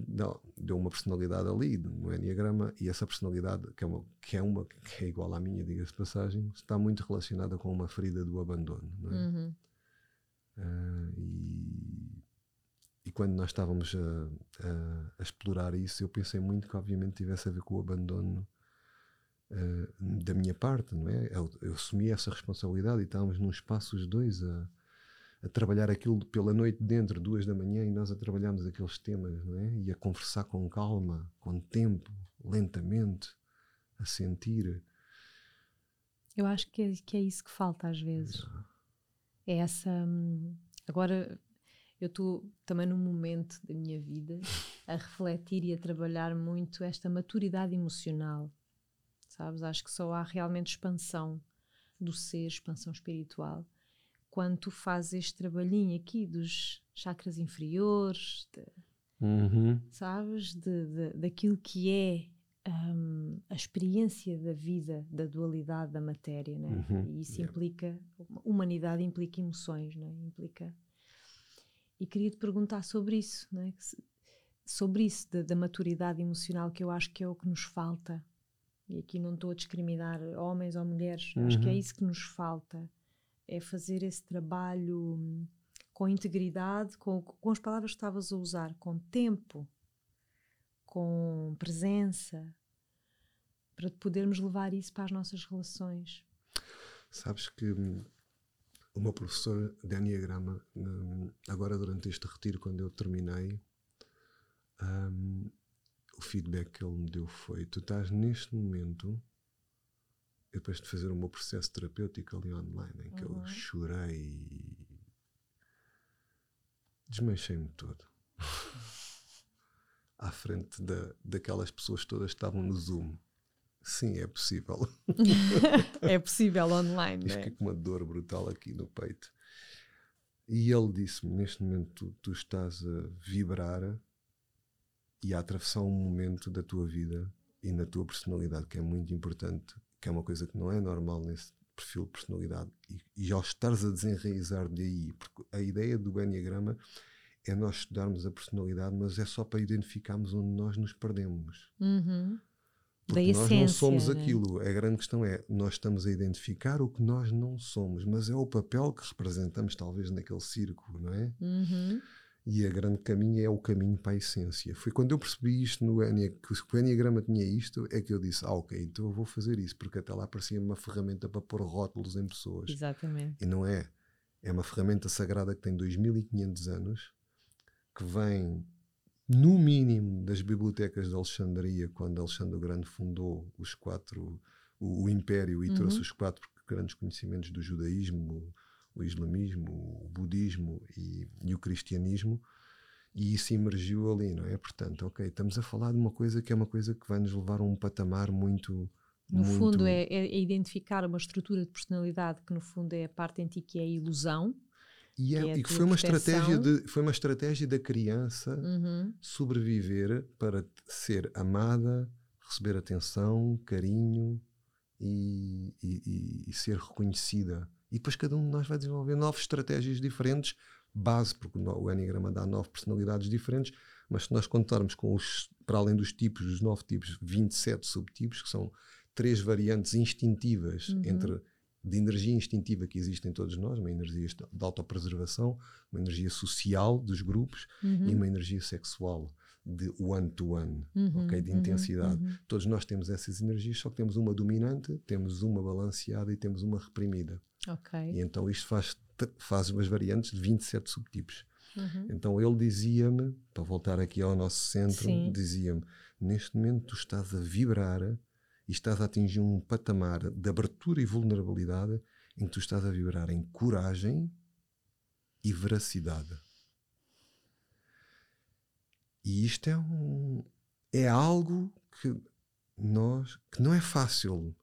deu uma personalidade ali no Enneagrama e essa personalidade, que é uma que é, uma, que é igual à minha, diga-se de passagem, está muito relacionada com uma ferida do abandono. Não é? Uhum. Uh, e, quando nós estávamos a, a, a, explorar isso, eu pensei muito que obviamente tivesse a ver com o abandono uh, da minha parte, não é? Eu, eu, assumi essa responsabilidade e estávamos num espaço os dois a, a trabalhar aquilo pela noite dentro, duas da manhã, e nós a trabalharmos aqueles temas, não é? E a conversar com calma, com tempo, lentamente, a sentir. Eu acho que é, que é isso que falta às vezes. É essa. Hum, agora, eu estou também num momento da minha vida a refletir e a trabalhar muito esta maturidade emocional. Sabes? Acho que só há realmente expansão do ser, expansão espiritual, quando tu fazes este trabalhinho aqui dos chakras inferiores, de, uhum. sabes? De, de, daquilo que é um, a experiência da vida, da dualidade da matéria, né? Uhum. E isso implica, humanidade implica emoções, né? Implica. E queria te perguntar sobre isso, né? sobre isso, da, da, maturidade emocional, que eu acho que é o que nos falta. E aqui não estou a discriminar homens ou mulheres, uhum. acho que é uhum. isso que nos falta. É fazer esse trabalho hum, com integridade, com, com as palavras que estavas a usar, com tempo, com presença, para podermos levar isso para as nossas relações. Sabes que hum, o meu professor de Enneagrama, hum, agora durante este retiro, quando eu terminei, um, o feedback que ele me deu foi: Tu estás neste momento, depois de fazer o meu processo terapêutico ali online, em que uhum. eu chorei e desmanchei-me todo. <laughs> à frente da, daquelas pessoas todas que estavam no Zoom. Sim, é possível. <laughs> é possível online. Fiquei é? com uma dor brutal aqui no peito. E ele disse-me: Neste momento, tu, tu, estás a vibrar e a atravessar um momento da tua vida e na tua personalidade que é muito importante, que é uma coisa que não é normal nesse perfil de personalidade. E, e ao estares a desenraizar daí, porque a ideia do Enneagrama é nós estudarmos a personalidade, mas é só para identificarmos onde nós nos perdemos. Uhum. Porque da nós essência, não somos né? aquilo. A grande questão é, nós estamos a identificar o que nós não somos, mas é o papel que representamos talvez naquele círculo, não é? Uhum. E a grande caminho é o caminho para a essência. Foi quando eu percebi isto no Enneagrama, que o Enneagrama tinha isto, é que eu disse, ah, ok, então eu vou fazer isso, porque até lá parecia uma ferramenta para pôr rótulos em pessoas. Exatamente. E não é. É uma ferramenta sagrada que tem 2500 anos, que vem, no mínimo, das bibliotecas de Alexandria, quando Alexandre o Grande fundou os quatro, o, o Império e uhum. trouxe os quatro grandes conhecimentos do judaísmo, o, o islamismo, o budismo e, e o cristianismo e isso emergiu ali, não é? Portanto, ok, estamos a falar de uma coisa que é uma coisa que vai nos levar a um patamar muito. No muito... fundo, é, é, identificar uma estrutura de personalidade que, no fundo, é a parte em ti que é a ilusão, e, é, é e que foi uma, estratégia de, foi uma estratégia da criança uhum. sobreviver para ser amada, receber atenção, carinho e, e, e, ser reconhecida. E depois cada um de nós vai desenvolver novas estratégias diferentes, base, porque o Enneagrama dá nove personalidades diferentes, mas se nós contarmos com os, para além dos tipos, os nove tipos, 27 subtipos, que são três variantes instintivas uhum. entre de energia instintiva que existe em todos nós, uma energia de autopreservação, uma energia social dos grupos uhum. e uma energia sexual de one-to-one, uhum, ok? De uhum, intensidade. uhum. Todos nós temos essas energias, só que temos uma dominante, temos uma balanceada e temos uma reprimida. Ok. E então isto faz, faz umas variantes de 27 subtipos. Uhum. Então ele dizia-me, para voltar aqui ao nosso centro, dizia-me: neste momento tu estás a vibrar e estás a atingir um patamar de abertura e vulnerabilidade em que tu estás a vibrar em coragem e veracidade. E isto é um é algo que nós que não é fácil.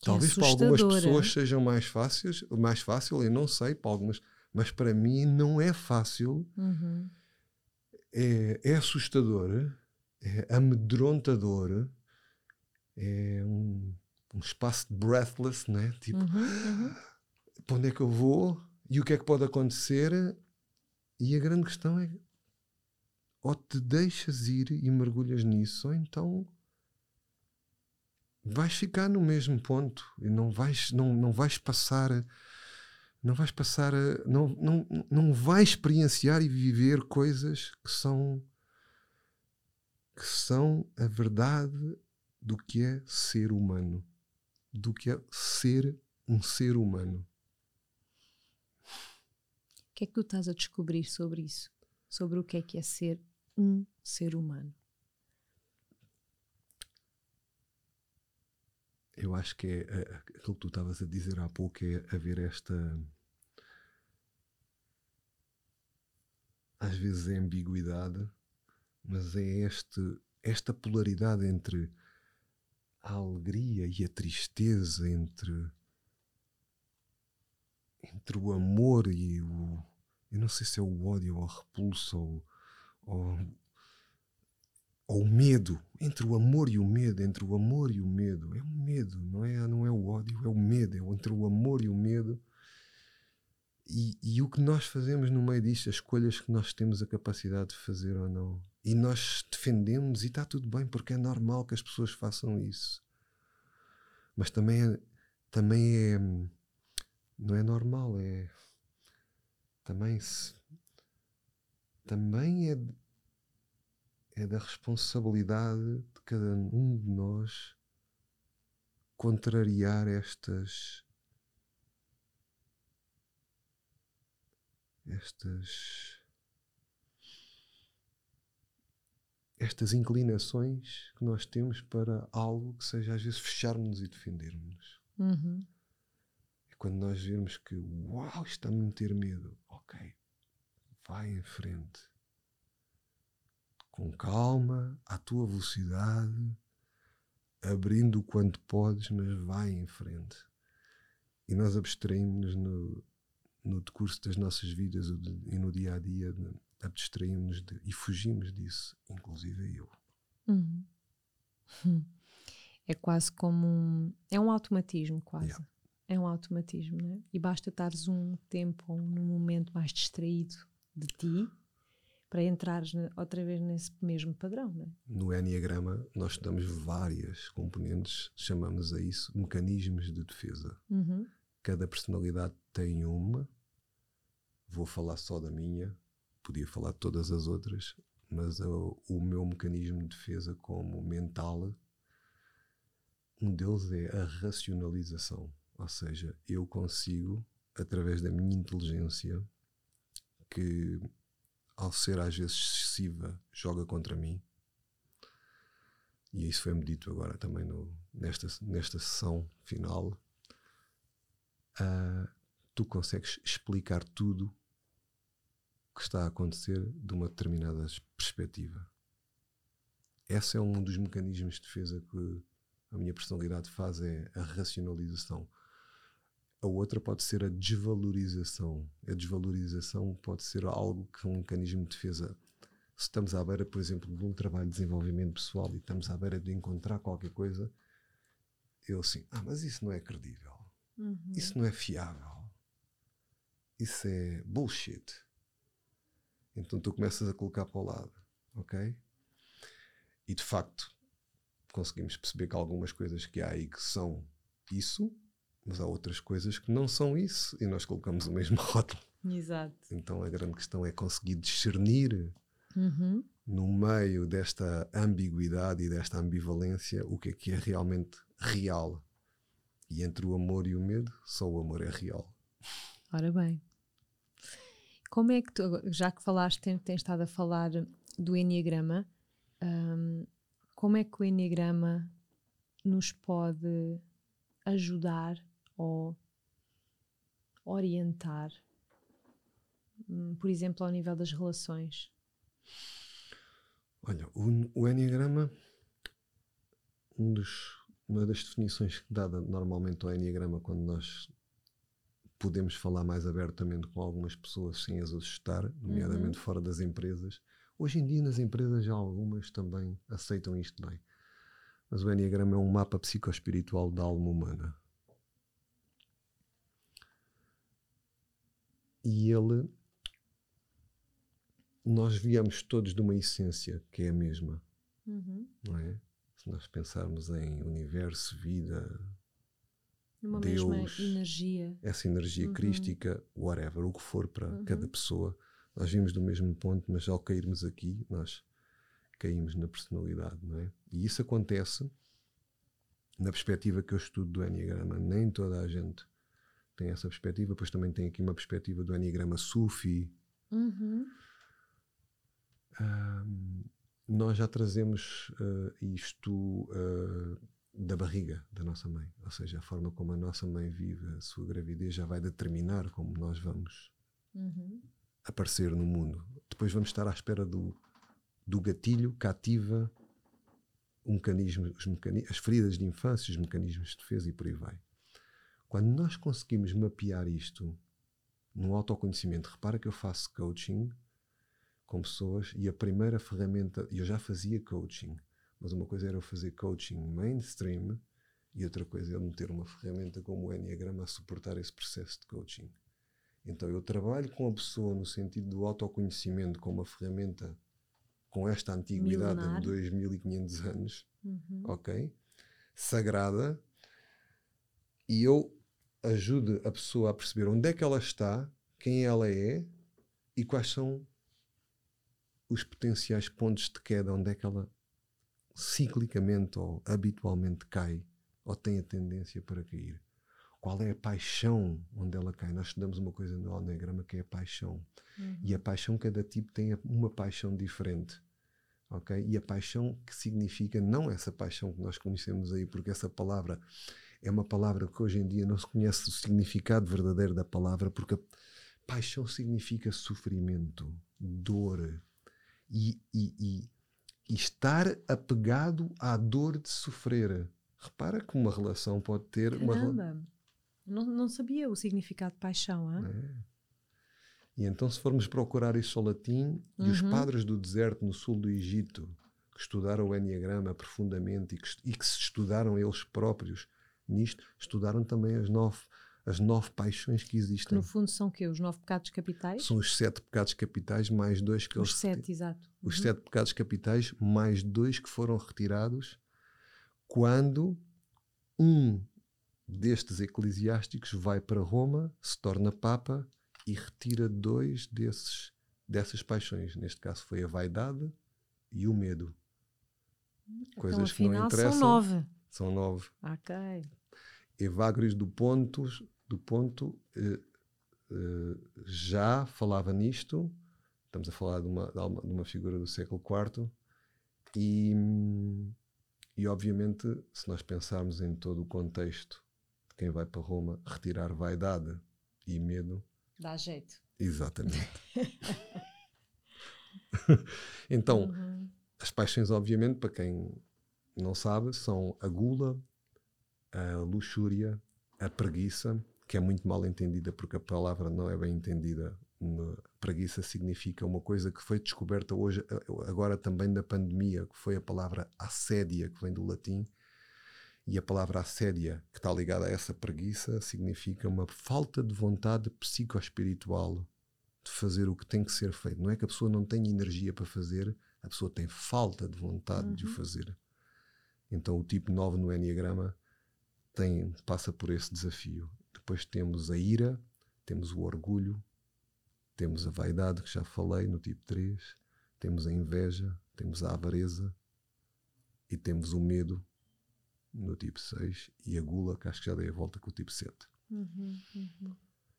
Que é Talvez para algumas pessoas sejam mais fáceis, mais fácil, eu não sei, para algumas, mas para mim não é fácil. Uhum. É, é assustador, é amedrontador, é um, um espaço de breathless, né? Tipo, Uhum, uhum. para onde é que eu vou e o que é que pode acontecer? E a grande questão é: ou te deixas ir e mergulhas nisso, ou então vais ficar no mesmo ponto e não vais, não, não vais passar. Não vais passar, não, não, não vais experienciar e viver coisas que são que são a verdade do que é ser humano, do que é ser um ser humano. O que é que tu estás a descobrir sobre isso? Sobre o que é que é ser um ser humano? Eu acho que é é, aquilo que tu estavas a dizer há pouco é haver esta às vezes é ambiguidade, mas é este, esta polaridade entre a alegria e a tristeza, entre, entre o amor e o. Eu não sei se é o ódio ou a repulsa ou, ou, ou o medo. Entre o amor e o medo, entre o amor e o medo. É o medo, não é, não é o ódio, é o medo. É entre o amor e o medo. E, e o que nós fazemos no meio disto, as escolhas que nós temos a capacidade de fazer ou não. E nós defendemos e está tudo bem, porque é normal que as pessoas façam isso. Mas também é, também é não é normal, é também se também é, é da responsabilidade de cada um de nós contrariar estas estas estas inclinações que nós temos para algo que seja às vezes fecharmos e defendermos. Uhum. E quando nós vemos que, uau, está-me a meter medo, ok, vai em frente. Com calma, à tua velocidade, abrindo o quanto podes, mas vai em frente. E nós abstraímos-nos no, no decurso das nossas vidas de- e no dia a dia, abstraímos de, e fugimos disso, inclusive eu. Uhum. Hum. É quase como um. É um automatismo, quase. Yeah. É um automatismo, não é? E basta estares um tempo ou num momento mais distraído de ti para entrares outra vez nesse mesmo padrão, não é? No Enneagrama, nós estudamos várias componentes, chamamos a isso mecanismos de defesa. Uhum. Cada personalidade tem uma. Vou falar só da minha, podia falar de todas as outras, mas o, o meu mecanismo de defesa, como mental, um deles é a racionalização. Ou seja, eu consigo, através da minha inteligência, que ao ser às vezes excessiva, joga contra mim. E isso foi-me dito agora também no, nesta, nesta sessão final. Ah, tu consegues explicar tudo que está a acontecer de uma determinada perspectiva. Esse é um dos mecanismos de defesa que a minha personalidade faz, é a racionalização. A outra pode ser a desvalorização. A desvalorização pode ser algo que é um mecanismo de defesa. Se estamos à beira, por exemplo, de um trabalho de desenvolvimento pessoal e estamos à beira de encontrar qualquer coisa, eu assim, ah, mas isso não é credível. Uhum. Isso não é fiável. Isso é bullshit. Então tu começas a colocar para o lado, ok? E de facto conseguimos perceber que há algumas coisas que há aí que são isso, mas há outras coisas que não são isso e nós colocamos o mesmo <laughs> rótulo. Exato. Então a grande questão é conseguir discernir Uhum. no meio desta ambiguidade e desta ambivalência o que é que é realmente real. E entre o amor e o medo, só o amor é real. Ora bem. Como é que tu, já que falaste, tens, tens estado a falar do Enneagrama, hum, como é que o Enneagrama nos pode ajudar ou orientar, hum, por exemplo, ao nível das relações? Olha, o, o Enneagrama, um dos, uma das definições dada normalmente ao Enneagrama quando nós podemos falar mais abertamente com algumas pessoas sem as assustar, nomeadamente uhum. fora das empresas. Hoje em dia nas empresas já algumas também aceitam isto bem. Mas o Enneagrama é um mapa psicoespiritual da alma humana. E ele nós viemos todos de uma essência que é a mesma, uhum. não é? Se nós pensarmos em universo, vida, Numa Deus, mesma energia, essa energia uhum. crística, whatever, o que for para uhum. cada pessoa, nós vimos do mesmo ponto, mas ao cairmos aqui, nós caímos na personalidade, não é? E isso acontece na perspectiva que eu estudo do Enneagrama. Nem toda a gente tem essa perspectiva, pois também tem aqui uma perspectiva do Enneagrama Sufi. Uhum nós já trazemos uh, isto uh, da barriga da nossa mãe, ou seja, a forma como a nossa mãe vive a sua gravidez já vai determinar como nós vamos uhum. aparecer no mundo. Depois vamos estar à espera do, do gatilho que ativa um mecanismo, os mecanismos, as feridas de infância, os mecanismos de defesa e por aí vai. Quando nós conseguimos mapear isto no autoconhecimento, repara que eu faço coaching com pessoas e a primeira ferramenta, eu já fazia coaching, mas uma coisa era eu fazer coaching mainstream e outra coisa é eu meter uma ferramenta como o Enneagrama a suportar esse processo de coaching. Então eu trabalho com a pessoa no sentido do autoconhecimento como uma ferramenta com esta antiguidade Milenar. de 2500 anos, uhum. ok? Sagrada, e eu ajudo a pessoa a perceber onde é que ela está, quem ela é e quais são os potenciais pontos de queda, onde é que ela ciclicamente ou habitualmente cai ou tem a tendência para cair. Qual é a paixão onde ela cai? Nós estudamos uma coisa no Alnegrama que é a paixão. Uhum. E a paixão, cada tipo tem uma paixão diferente. ok? E a paixão que significa, não essa paixão que nós conhecemos aí, porque essa palavra é uma palavra que hoje em dia não se conhece o significado verdadeiro da palavra, porque paixão significa sofrimento, dor, e, e, e, e estar apegado à dor de sofrer. Repara que uma relação pode ter Caramba. uma. Não, não sabia o significado de paixão, hein? é? E então, se formos procurar isso ao latim, uhum. e os uhum. padres do deserto no sul do Egito, que estudaram o Enneagrama profundamente e que, e que se estudaram eles próprios nisto, estudaram também as nove as nove paixões que existem. Que no fundo são que Os nove pecados capitais? São os sete pecados capitais mais dois que os eles. Os sete, exato. Os uhum. sete pecados capitais mais dois que foram retirados quando um destes eclesiásticos vai para Roma, se torna Papa e retira dois desses dessas paixões. Neste caso foi a vaidade e o medo. Então, Coisas que não interessam. São nove. São nove. Ok. Evagrius do Pontos do ponto eh, eh, já falava nisto, estamos a falar de uma, de uma figura do século IV, e, e obviamente, se nós pensarmos em todo o contexto de quem vai para Roma, retirar vaidade e medo. Dá jeito. Exatamente. <laughs> então, uhum. as paixões, obviamente, para quem não sabe, são a gula, a luxúria, a preguiça, que é muito mal entendida porque a palavra não é bem entendida. Preguiça significa uma coisa que foi descoberta hoje, agora também na pandemia, que foi a palavra assédia, que vem do latim. E a palavra assédia, que está ligada a essa preguiça, significa uma falta de vontade psicoespiritual de fazer o que tem que ser feito. Não é que a pessoa não tenha energia para fazer, a pessoa tem falta de vontade uhum. de o uhum. fazer. Então o tipo 9 no Enneagrama tem, passa por esse desafio. Depois temos a ira, temos o orgulho, temos a vaidade, que já falei no tipo 3, temos a inveja, temos a avareza e temos o medo no tipo 6 e a gula, que acho que já dei a volta com o tipo 7. Uhum, uhum.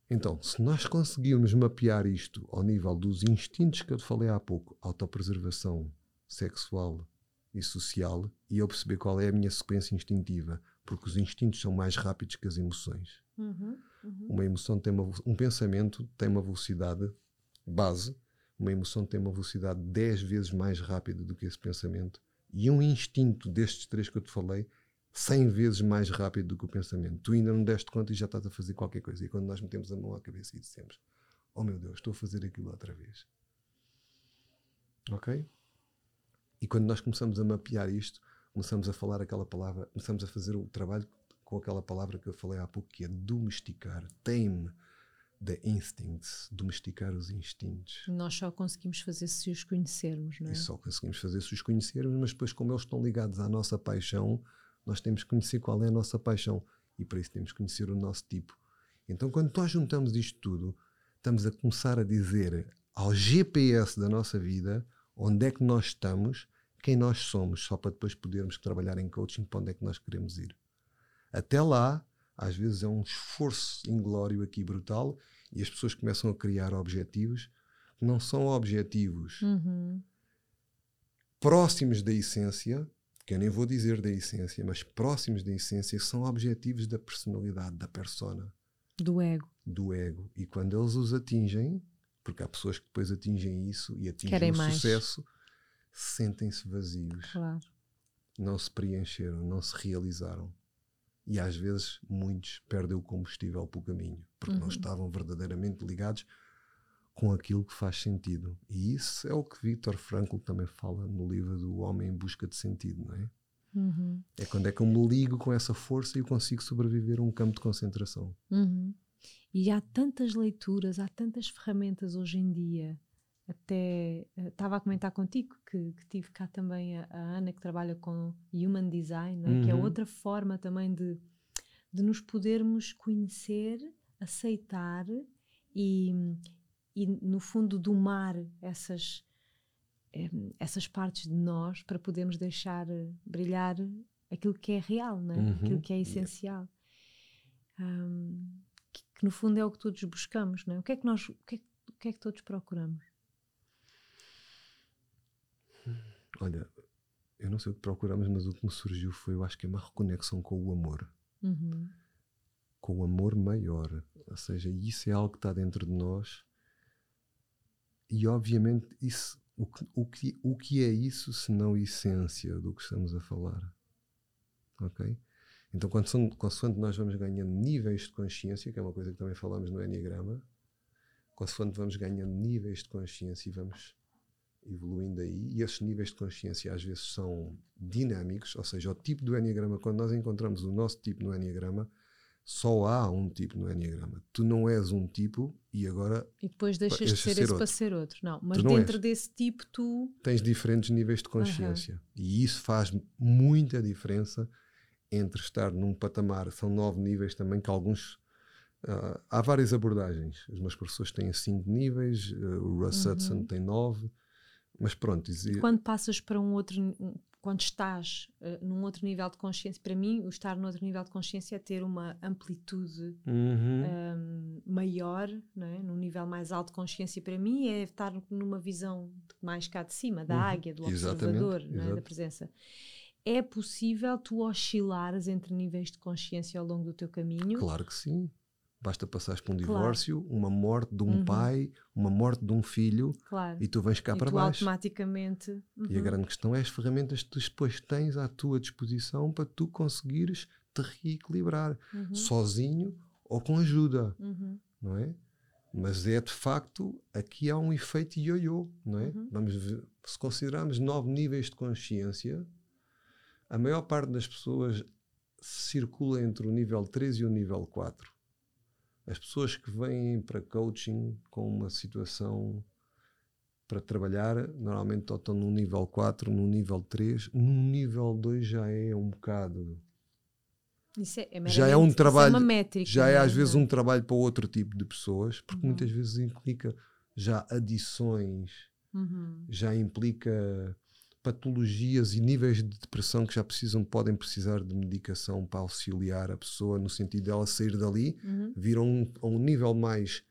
Então, se nós conseguirmos mapear isto ao nível dos instintos que eu falei há pouco, autopreservação sexual e social e eu perceber qual é a minha sequência instintiva, porque os instintos são mais rápidos que as emoções. Uhum, uhum. Uma emoção tem uma, um pensamento tem uma velocidade base, uma emoção tem uma velocidade 10 vezes mais rápida do que esse pensamento e um instinto destes três que eu te falei 100 vezes mais rápido do que o pensamento. Tu ainda não deste conta e já estás a fazer qualquer coisa. E quando nós metemos a mão à cabeça e dissemos: Oh meu Deus, estou a fazer aquilo outra vez. Ok? E quando nós começamos a mapear isto, começamos a falar aquela palavra, começamos a fazer o trabalho com aquela palavra que eu falei há pouco, que é domesticar, tame the instincts, domesticar os instintos. Nós só conseguimos fazer se os conhecermos, não é? E só conseguimos fazer se os conhecermos, mas depois, como eles estão ligados à nossa paixão, nós temos que conhecer qual é a nossa paixão e para isso temos que conhecer o nosso tipo. Então, quando nós juntamos isto tudo, estamos a começar a dizer ao GPS da nossa vida onde é que nós estamos, quem nós somos, só para depois podermos trabalhar em coaching para onde é que nós queremos ir. Até lá, às vezes é um esforço inglório aqui brutal e as pessoas começam a criar objetivos que não são objetivos uhum. próximos da essência, que eu nem vou dizer da essência, mas próximos da essência, são objetivos da personalidade, da persona. Do ego. Do ego. E quando eles os atingem, porque há pessoas que depois atingem isso e atingem Querem o mais. sucesso, sentem-se vazios. Claro. Não se preencheram, não se realizaram. E às vezes muitos perdem o combustível pelo caminho, porque não Uhum. estavam verdadeiramente ligados com aquilo que faz sentido. E isso é o que Viktor Frankl também fala no livro do Homem em Busca de Sentido, não é? Uhum. É quando é que eu me ligo com essa força e eu consigo sobreviver a um campo de concentração. Uhum. E há tantas leituras, há tantas ferramentas hoje em dia. Até eh, estava a comentar contigo que, que tive cá também a, a Ana, que trabalha com Human Design, é? que é Uhum. outra forma também de, de nos podermos conhecer, aceitar e, e, no fundo, domar essas, em, essas partes de nós para podermos deixar eh, brilhar aquilo que é real, não é? Uhum. aquilo que é essencial. Ahm, que, que no fundo é o que todos buscamos, não é? O que é que nós, o que é, o que é que todos procuramos? Olha, eu não sei o que procuramos, mas o que me surgiu foi, eu acho que é uma reconexão com o amor. Uhum. Com o amor maior. Ou seja, isso é algo que está dentro de nós. E obviamente isso, o, que, o, que, o que é isso se não essência do que estamos a falar? Ok? Então, consoante nós vamos ganhando níveis de consciência, que é uma coisa que também falamos no Enneagrama, consoante vamos ganhando níveis de consciência e vamos evoluindo aí, e esses níveis de consciência às vezes são dinâmicos, ou seja, o tipo do Enneagrama, quando nós encontramos o nosso tipo no Enneagrama, só há um tipo no Enneagrama. Tu não és um tipo e agora E depois deixas de ser ser esse para outro. ser outro. Não, mas não dentro és. desse tipo tu. tens diferentes níveis de consciência. E isso faz muita diferença entre estar num patamar, são nove níveis também, que alguns. ah, há várias abordagens. Os meus professores têm cinco níveis, ah, o Russ Uhum. Hudson tem nove, mas pronto. isso- Quando passas para um outro. Quando estás eh, num outro nível de consciência, para mim, o estar num outro nível de consciência é ter uma amplitude Uhum. um, maior, não é? num nível mais alto de consciência, para mim é estar numa visão mais cá de cima, da Uhum. águia, do observador, é? da presença. É possível tu oscilares entre níveis de consciência ao longo do teu caminho? Claro que sim. Basta passares por um Claro. divórcio, uma morte de um Uhum. pai, uma morte de um filho, Claro. e tu vens cá e para baixo. automaticamente. E a Uhum. grande questão é as ferramentas que tu depois tens à tua disposição para tu conseguires te reequilibrar, Uhum. sozinho ou com ajuda, Uhum. não é? Mas é de facto, aqui há um efeito ioiô, não é? Uhum. Vamos ver, se considerarmos nove níveis de consciência, a maior parte das pessoas circula entre o nível 3 e o nível 4. As pessoas que vêm para coaching com uma situação para trabalhar, normalmente estão no nível 4, no nível 3, no nível 2 já é um bocado. Isso é, é Já é um isso trabalho- uma métrica, Já é não às vezes um trabalho para outro tipo de pessoas, porque Uhum. muitas vezes implica já adições, Uhum. já implica patologias e níveis de depressão que já precisam, podem precisar de medicação para auxiliar a pessoa no sentido dela sair dali, Uhum. vir a um, a um nível mais,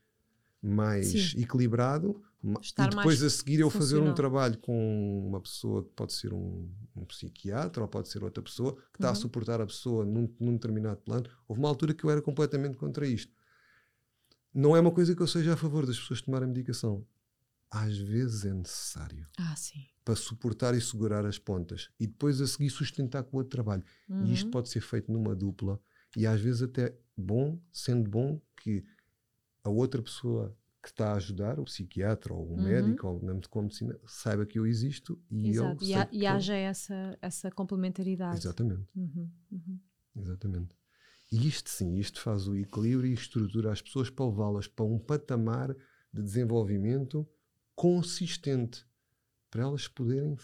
mais Sim. equilibrado, Estar e depois a seguir eu fazer um trabalho com uma pessoa que pode ser um, um psiquiatra ou pode ser outra pessoa que está a Uhum. suportar a pessoa num, num determinado plano. Houve uma altura que eu era completamente contra isto. Não é uma coisa que eu seja a favor das pessoas tomarem medicação. Às vezes é necessário Ah, sim. para suportar e segurar as pontas e depois a seguir sustentar com o outro trabalho. E isto Uhum. pode ser feito numa dupla e às vezes até bom, sendo bom que a outra pessoa que está a ajudar, o psiquiatra ou o Uhum. médico ou com medicina, saiba que eu existo e eu Exato. sei E, que e eu- haja essa, essa complementaridade. Exatamente, Uhum, uhum. exatamente. E isto sim, isto faz o equilíbrio e estrutura as pessoas para levá-las para um patamar de desenvolvimento consistente para elas poderem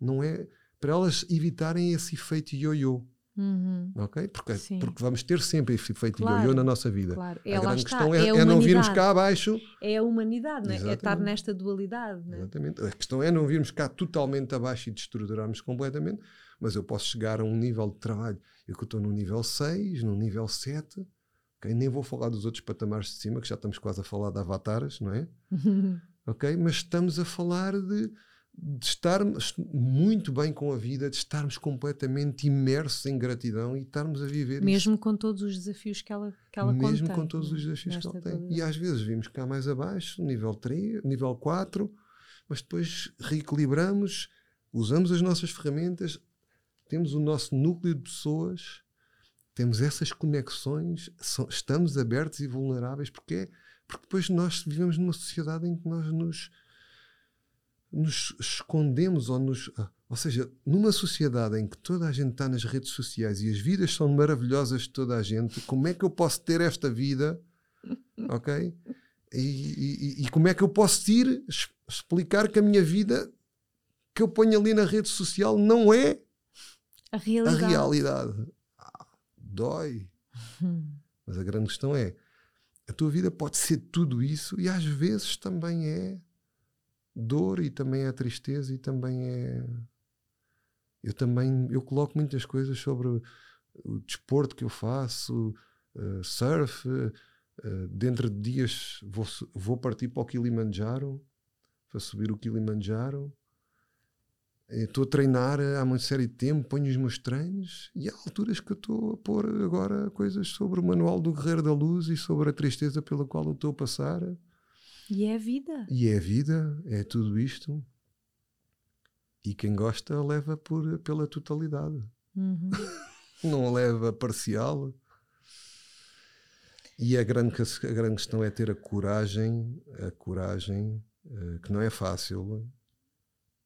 não é para elas evitarem esse efeito ioiô. Uhum. Ok? Porque, Sim. porque vamos ter sempre esse efeito Claro, ioiô na nossa vida. Claro. A É, lá grande está. questão é, é, a é não virmos cá abaixo. É a humanidade, né? é estar nesta dualidade. Né? Exatamente. A questão é não virmos cá totalmente abaixo e destruturarmos completamente, mas eu posso chegar a um nível de trabalho. Eu que estou no nível 6, no nível 7, ok? nem vou falar dos outros patamares de cima, que já estamos quase a falar de avatares, não é? <laughs> ok? Mas estamos a falar de, de estarmos muito bem com a vida, de estarmos completamente imersos em gratidão e estarmos a viver isso. Mesmo com todos os desafios que ela, que ela Mesmo contém, com todos os desafios que ele tem. E às vezes vimos cá mais abaixo, nível 3, nível 4, mas depois reequilibramos, usamos as nossas ferramentas, temos o nosso núcleo de pessoas, temos essas conexões, so- estamos abertos e vulneráveis, porque, é- porque depois nós vivemos numa sociedade em que nós nos, nos escondemos ou nos. ah, Ou seja, numa sociedade em que toda a gente está nas redes sociais e as vidas são maravilhosas de toda a gente, como é que eu posso ter esta vida? <laughs> Ok? E, e- e como é que eu posso ir explicar que a minha vida que eu ponho ali na rede social não é A a realidade. realidade? Ah, dói. <laughs> Mas a grande questão é: a tua vida pode ser tudo isso e às vezes também é dor e também é tristeza e também é. Eu também eu coloco muitas coisas sobre o, desporto que eu faço, eh, surf. eh, dentro de dias vou, vou partir para o Kilimanjaro para subir o Kilimanjaro. Eh, Estou a treinar há uma série de tempo, ponho os meus treinos e há alturas que eu estou a pôr agora coisas sobre o manual do Guerreiro da Luz e sobre a tristeza pela qual eu estou a passar. E é a vida. E é a vida, é tudo isto. E quem gosta leva por, pela totalidade, Uhum. <laughs> não leva parcial. E a grande, a grande questão é ter a coragem, a coragem, eh, que não é fácil,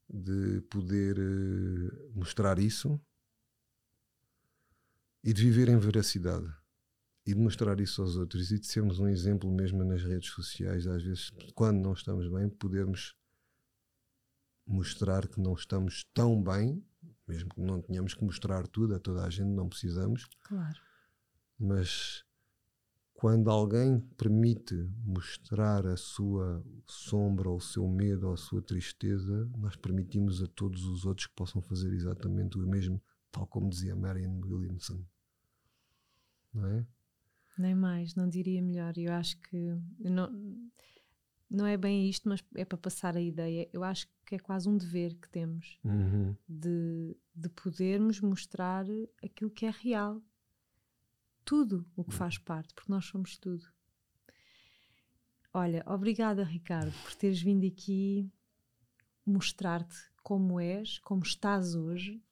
de poder eh, mostrar isso e de viver em veracidade e de mostrar isso aos outros e de sermos um exemplo mesmo nas redes sociais, às vezes, quando não estamos bem, podermos mostrar que não estamos tão bem, mesmo que não tenhamos que mostrar tudo a toda a gente, não precisamos, Claro. mas quando alguém permite mostrar a sua sombra, ou o seu medo, ou a sua tristeza, nós permitimos a todos os outros que possam fazer exatamente o mesmo, tal como dizia Marianne Williamson. Não é? Nem mais, não diria melhor. Eu acho que não, não é bem isto, mas é para passar a ideia. Eu acho que é quase um dever que temos Uhum. de, de podermos mostrar aquilo que é real. Tudo o que faz parte, porque nós somos tudo. Olha, obrigada, Ricardo, por teres vindo aqui mostrar-te como és, como estás hoje.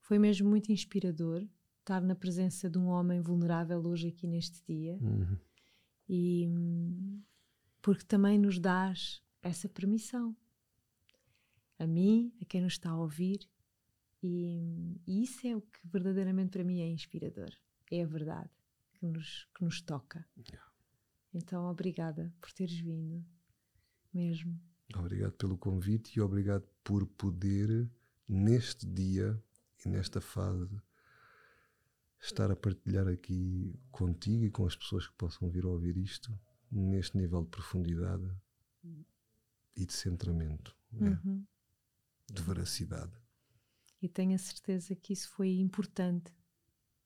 Foi mesmo muito inspirador estar na presença de um homem vulnerável hoje aqui neste dia Uhum. e porque também nos dás essa permissão a mim, a quem nos está a ouvir e, e isso é o que verdadeiramente para mim é inspirador é a verdade que nos, que nos toca então obrigada por teres vindo mesmo Obrigado pelo convite e obrigado por poder, neste dia e nesta fase, estar a partilhar aqui contigo e com as pessoas que possam vir a ouvir isto, neste nível de profundidade e de centramento, né? Uhum. de veracidade. e tenho a certeza que isso foi importante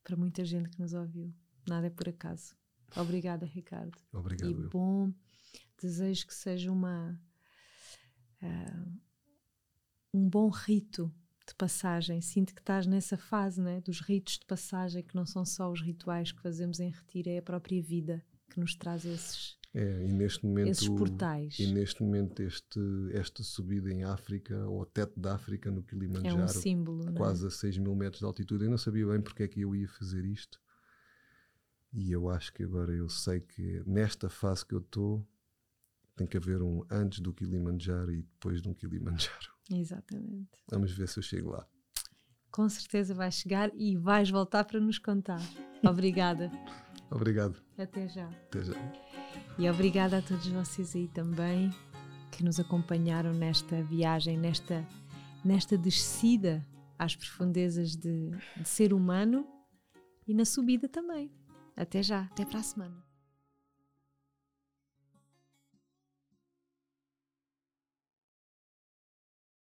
para muita gente que nos ouviu nada é por acaso Obrigada, Ricardo. Obrigado. E bom, desejo que seja uma uh, um bom rito de passagem. Sinto que estás nessa fase, né, dos ritos de passagem que não são só os rituais que fazemos em retiro, é a própria vida que nos traz esses é, e neste momento, esses portais. E neste momento este, esta subida em África, ou teto da África no Kilimanjaro, é um símbolo, quase a 6 mil metros de altitude. Eu não sabia bem porque é que eu ia fazer isto. E eu acho que agora eu sei que nesta fase que eu estou tem que haver um antes do Kilimanjaro e depois de um Kilimanjaro. Exatamente. Vamos ver se eu chego lá. Com certeza vais chegar e vais voltar para nos contar. Obrigada. <laughs> Obrigado. Até já. Até já. E obrigada a todos vocês aí também que nos acompanharam nesta viagem, nesta, nesta descida às profundezas de, de ser humano e na subida também. Até já, até para a semana.